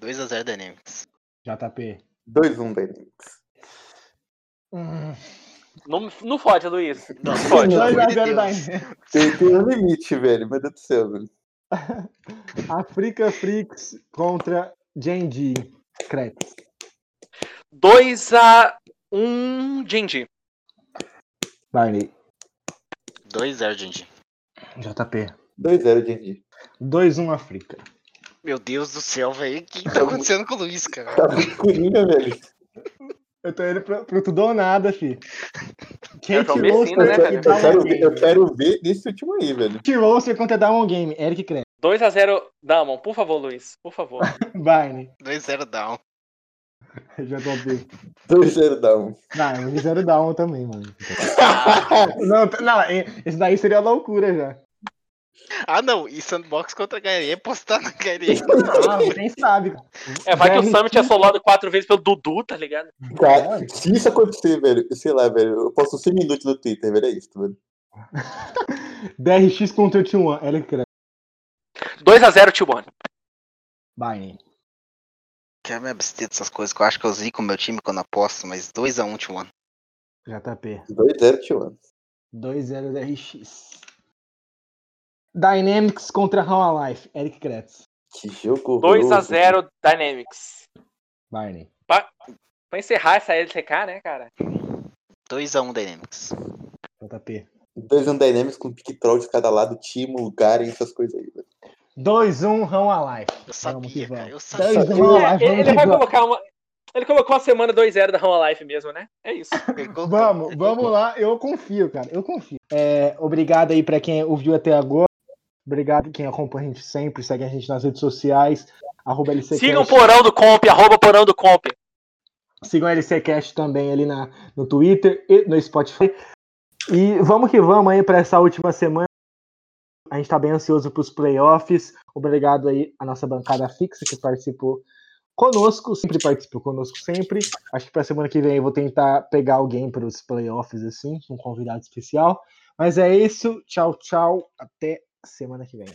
2x0 Dynamics. JP. 2-1 Dynamics. Hum, Não, não fode, Luiz. Não fode. Pelo amor de 2x0 Deus. Dynamics. Tem, tem um limite, velho. Meu Deus do céu, velho. Africa Freaks contra Genji. Kretz. 2x1 Genji. Barney. 2x0 Genji. JP. 2-0 Genji. 2-1 Africa. Meu Deus do céu, velho. O que tá acontecendo com o Luiz, cara? Tá muito coringa, velho. Eu tô indo pro, pro tudo ou nada, fi. É o Kate Messina, Roaster né, velho? eu Down quero ver, eu quero ver nesse último aí, velho. Kate Roaster contra Down Game. Eric Kretz. 2x0 Damon, por favor, Luiz. Por favor. Barney. 2x0 down. JP. 2-0 down. Não, eu zero down também, mano. Não, não, e- esse daí seria loucura já. Ah não, e Sandbox contra a HLE, postar na HLE. Ah, quem sabe. É, vai que o BR5 Summit é solado quatro vezes pelo Dudu, tá ligado? Cara, se isso acontecer, velho, sei lá, velho, eu posto 100 minutos no Twitter, velho, é isso, velho. DRX contra o T1, Eric Kretz. 2x0 T1. Barney. Quero me abster dessas coisas que eu acho que eu zico o meu time quando aposto, mas 2x1 T1. JP. 2-0 Tijuana. 2-0 da RX. Dynamics contra How Life. Eric Kretz. Que jogo 2x0 Dynamics. Barney. Pra encerrar essa LCK, né, cara? 2x1 Dynamics. JP. Dois Dynamics com pick troll de cada lado, Timo, Garen, essas coisas aí. velho. 2-1 How Life. Eu sabia, cara. Eu 2-1 sabia. How Life. ele, Vamos ele que vai colocar uma. Ele colocou uma semana 2-0 da Roma Life mesmo, né? É isso. Vamos, vamos lá. Eu confio, cara. Eu confio. É, obrigado aí pra quem ouviu até agora. Obrigado quem acompanha a gente sempre, segue a gente nas redes sociais. Arroba LCcast. Sigam o Porão do Comp, arroba Porão do Comp. Sigam a LCcast também ali na, no Twitter e no Spotify. E vamos que vamos aí para essa última semana. A gente tá bem ansioso para os playoffs. Obrigado aí à nossa bancada fixa que participou conosco, sempre participou conosco sempre. Acho que para semana que vem eu vou tentar pegar alguém para os playoffs assim, um convidado especial. Mas é isso. Tchau, tchau. Até semana que vem.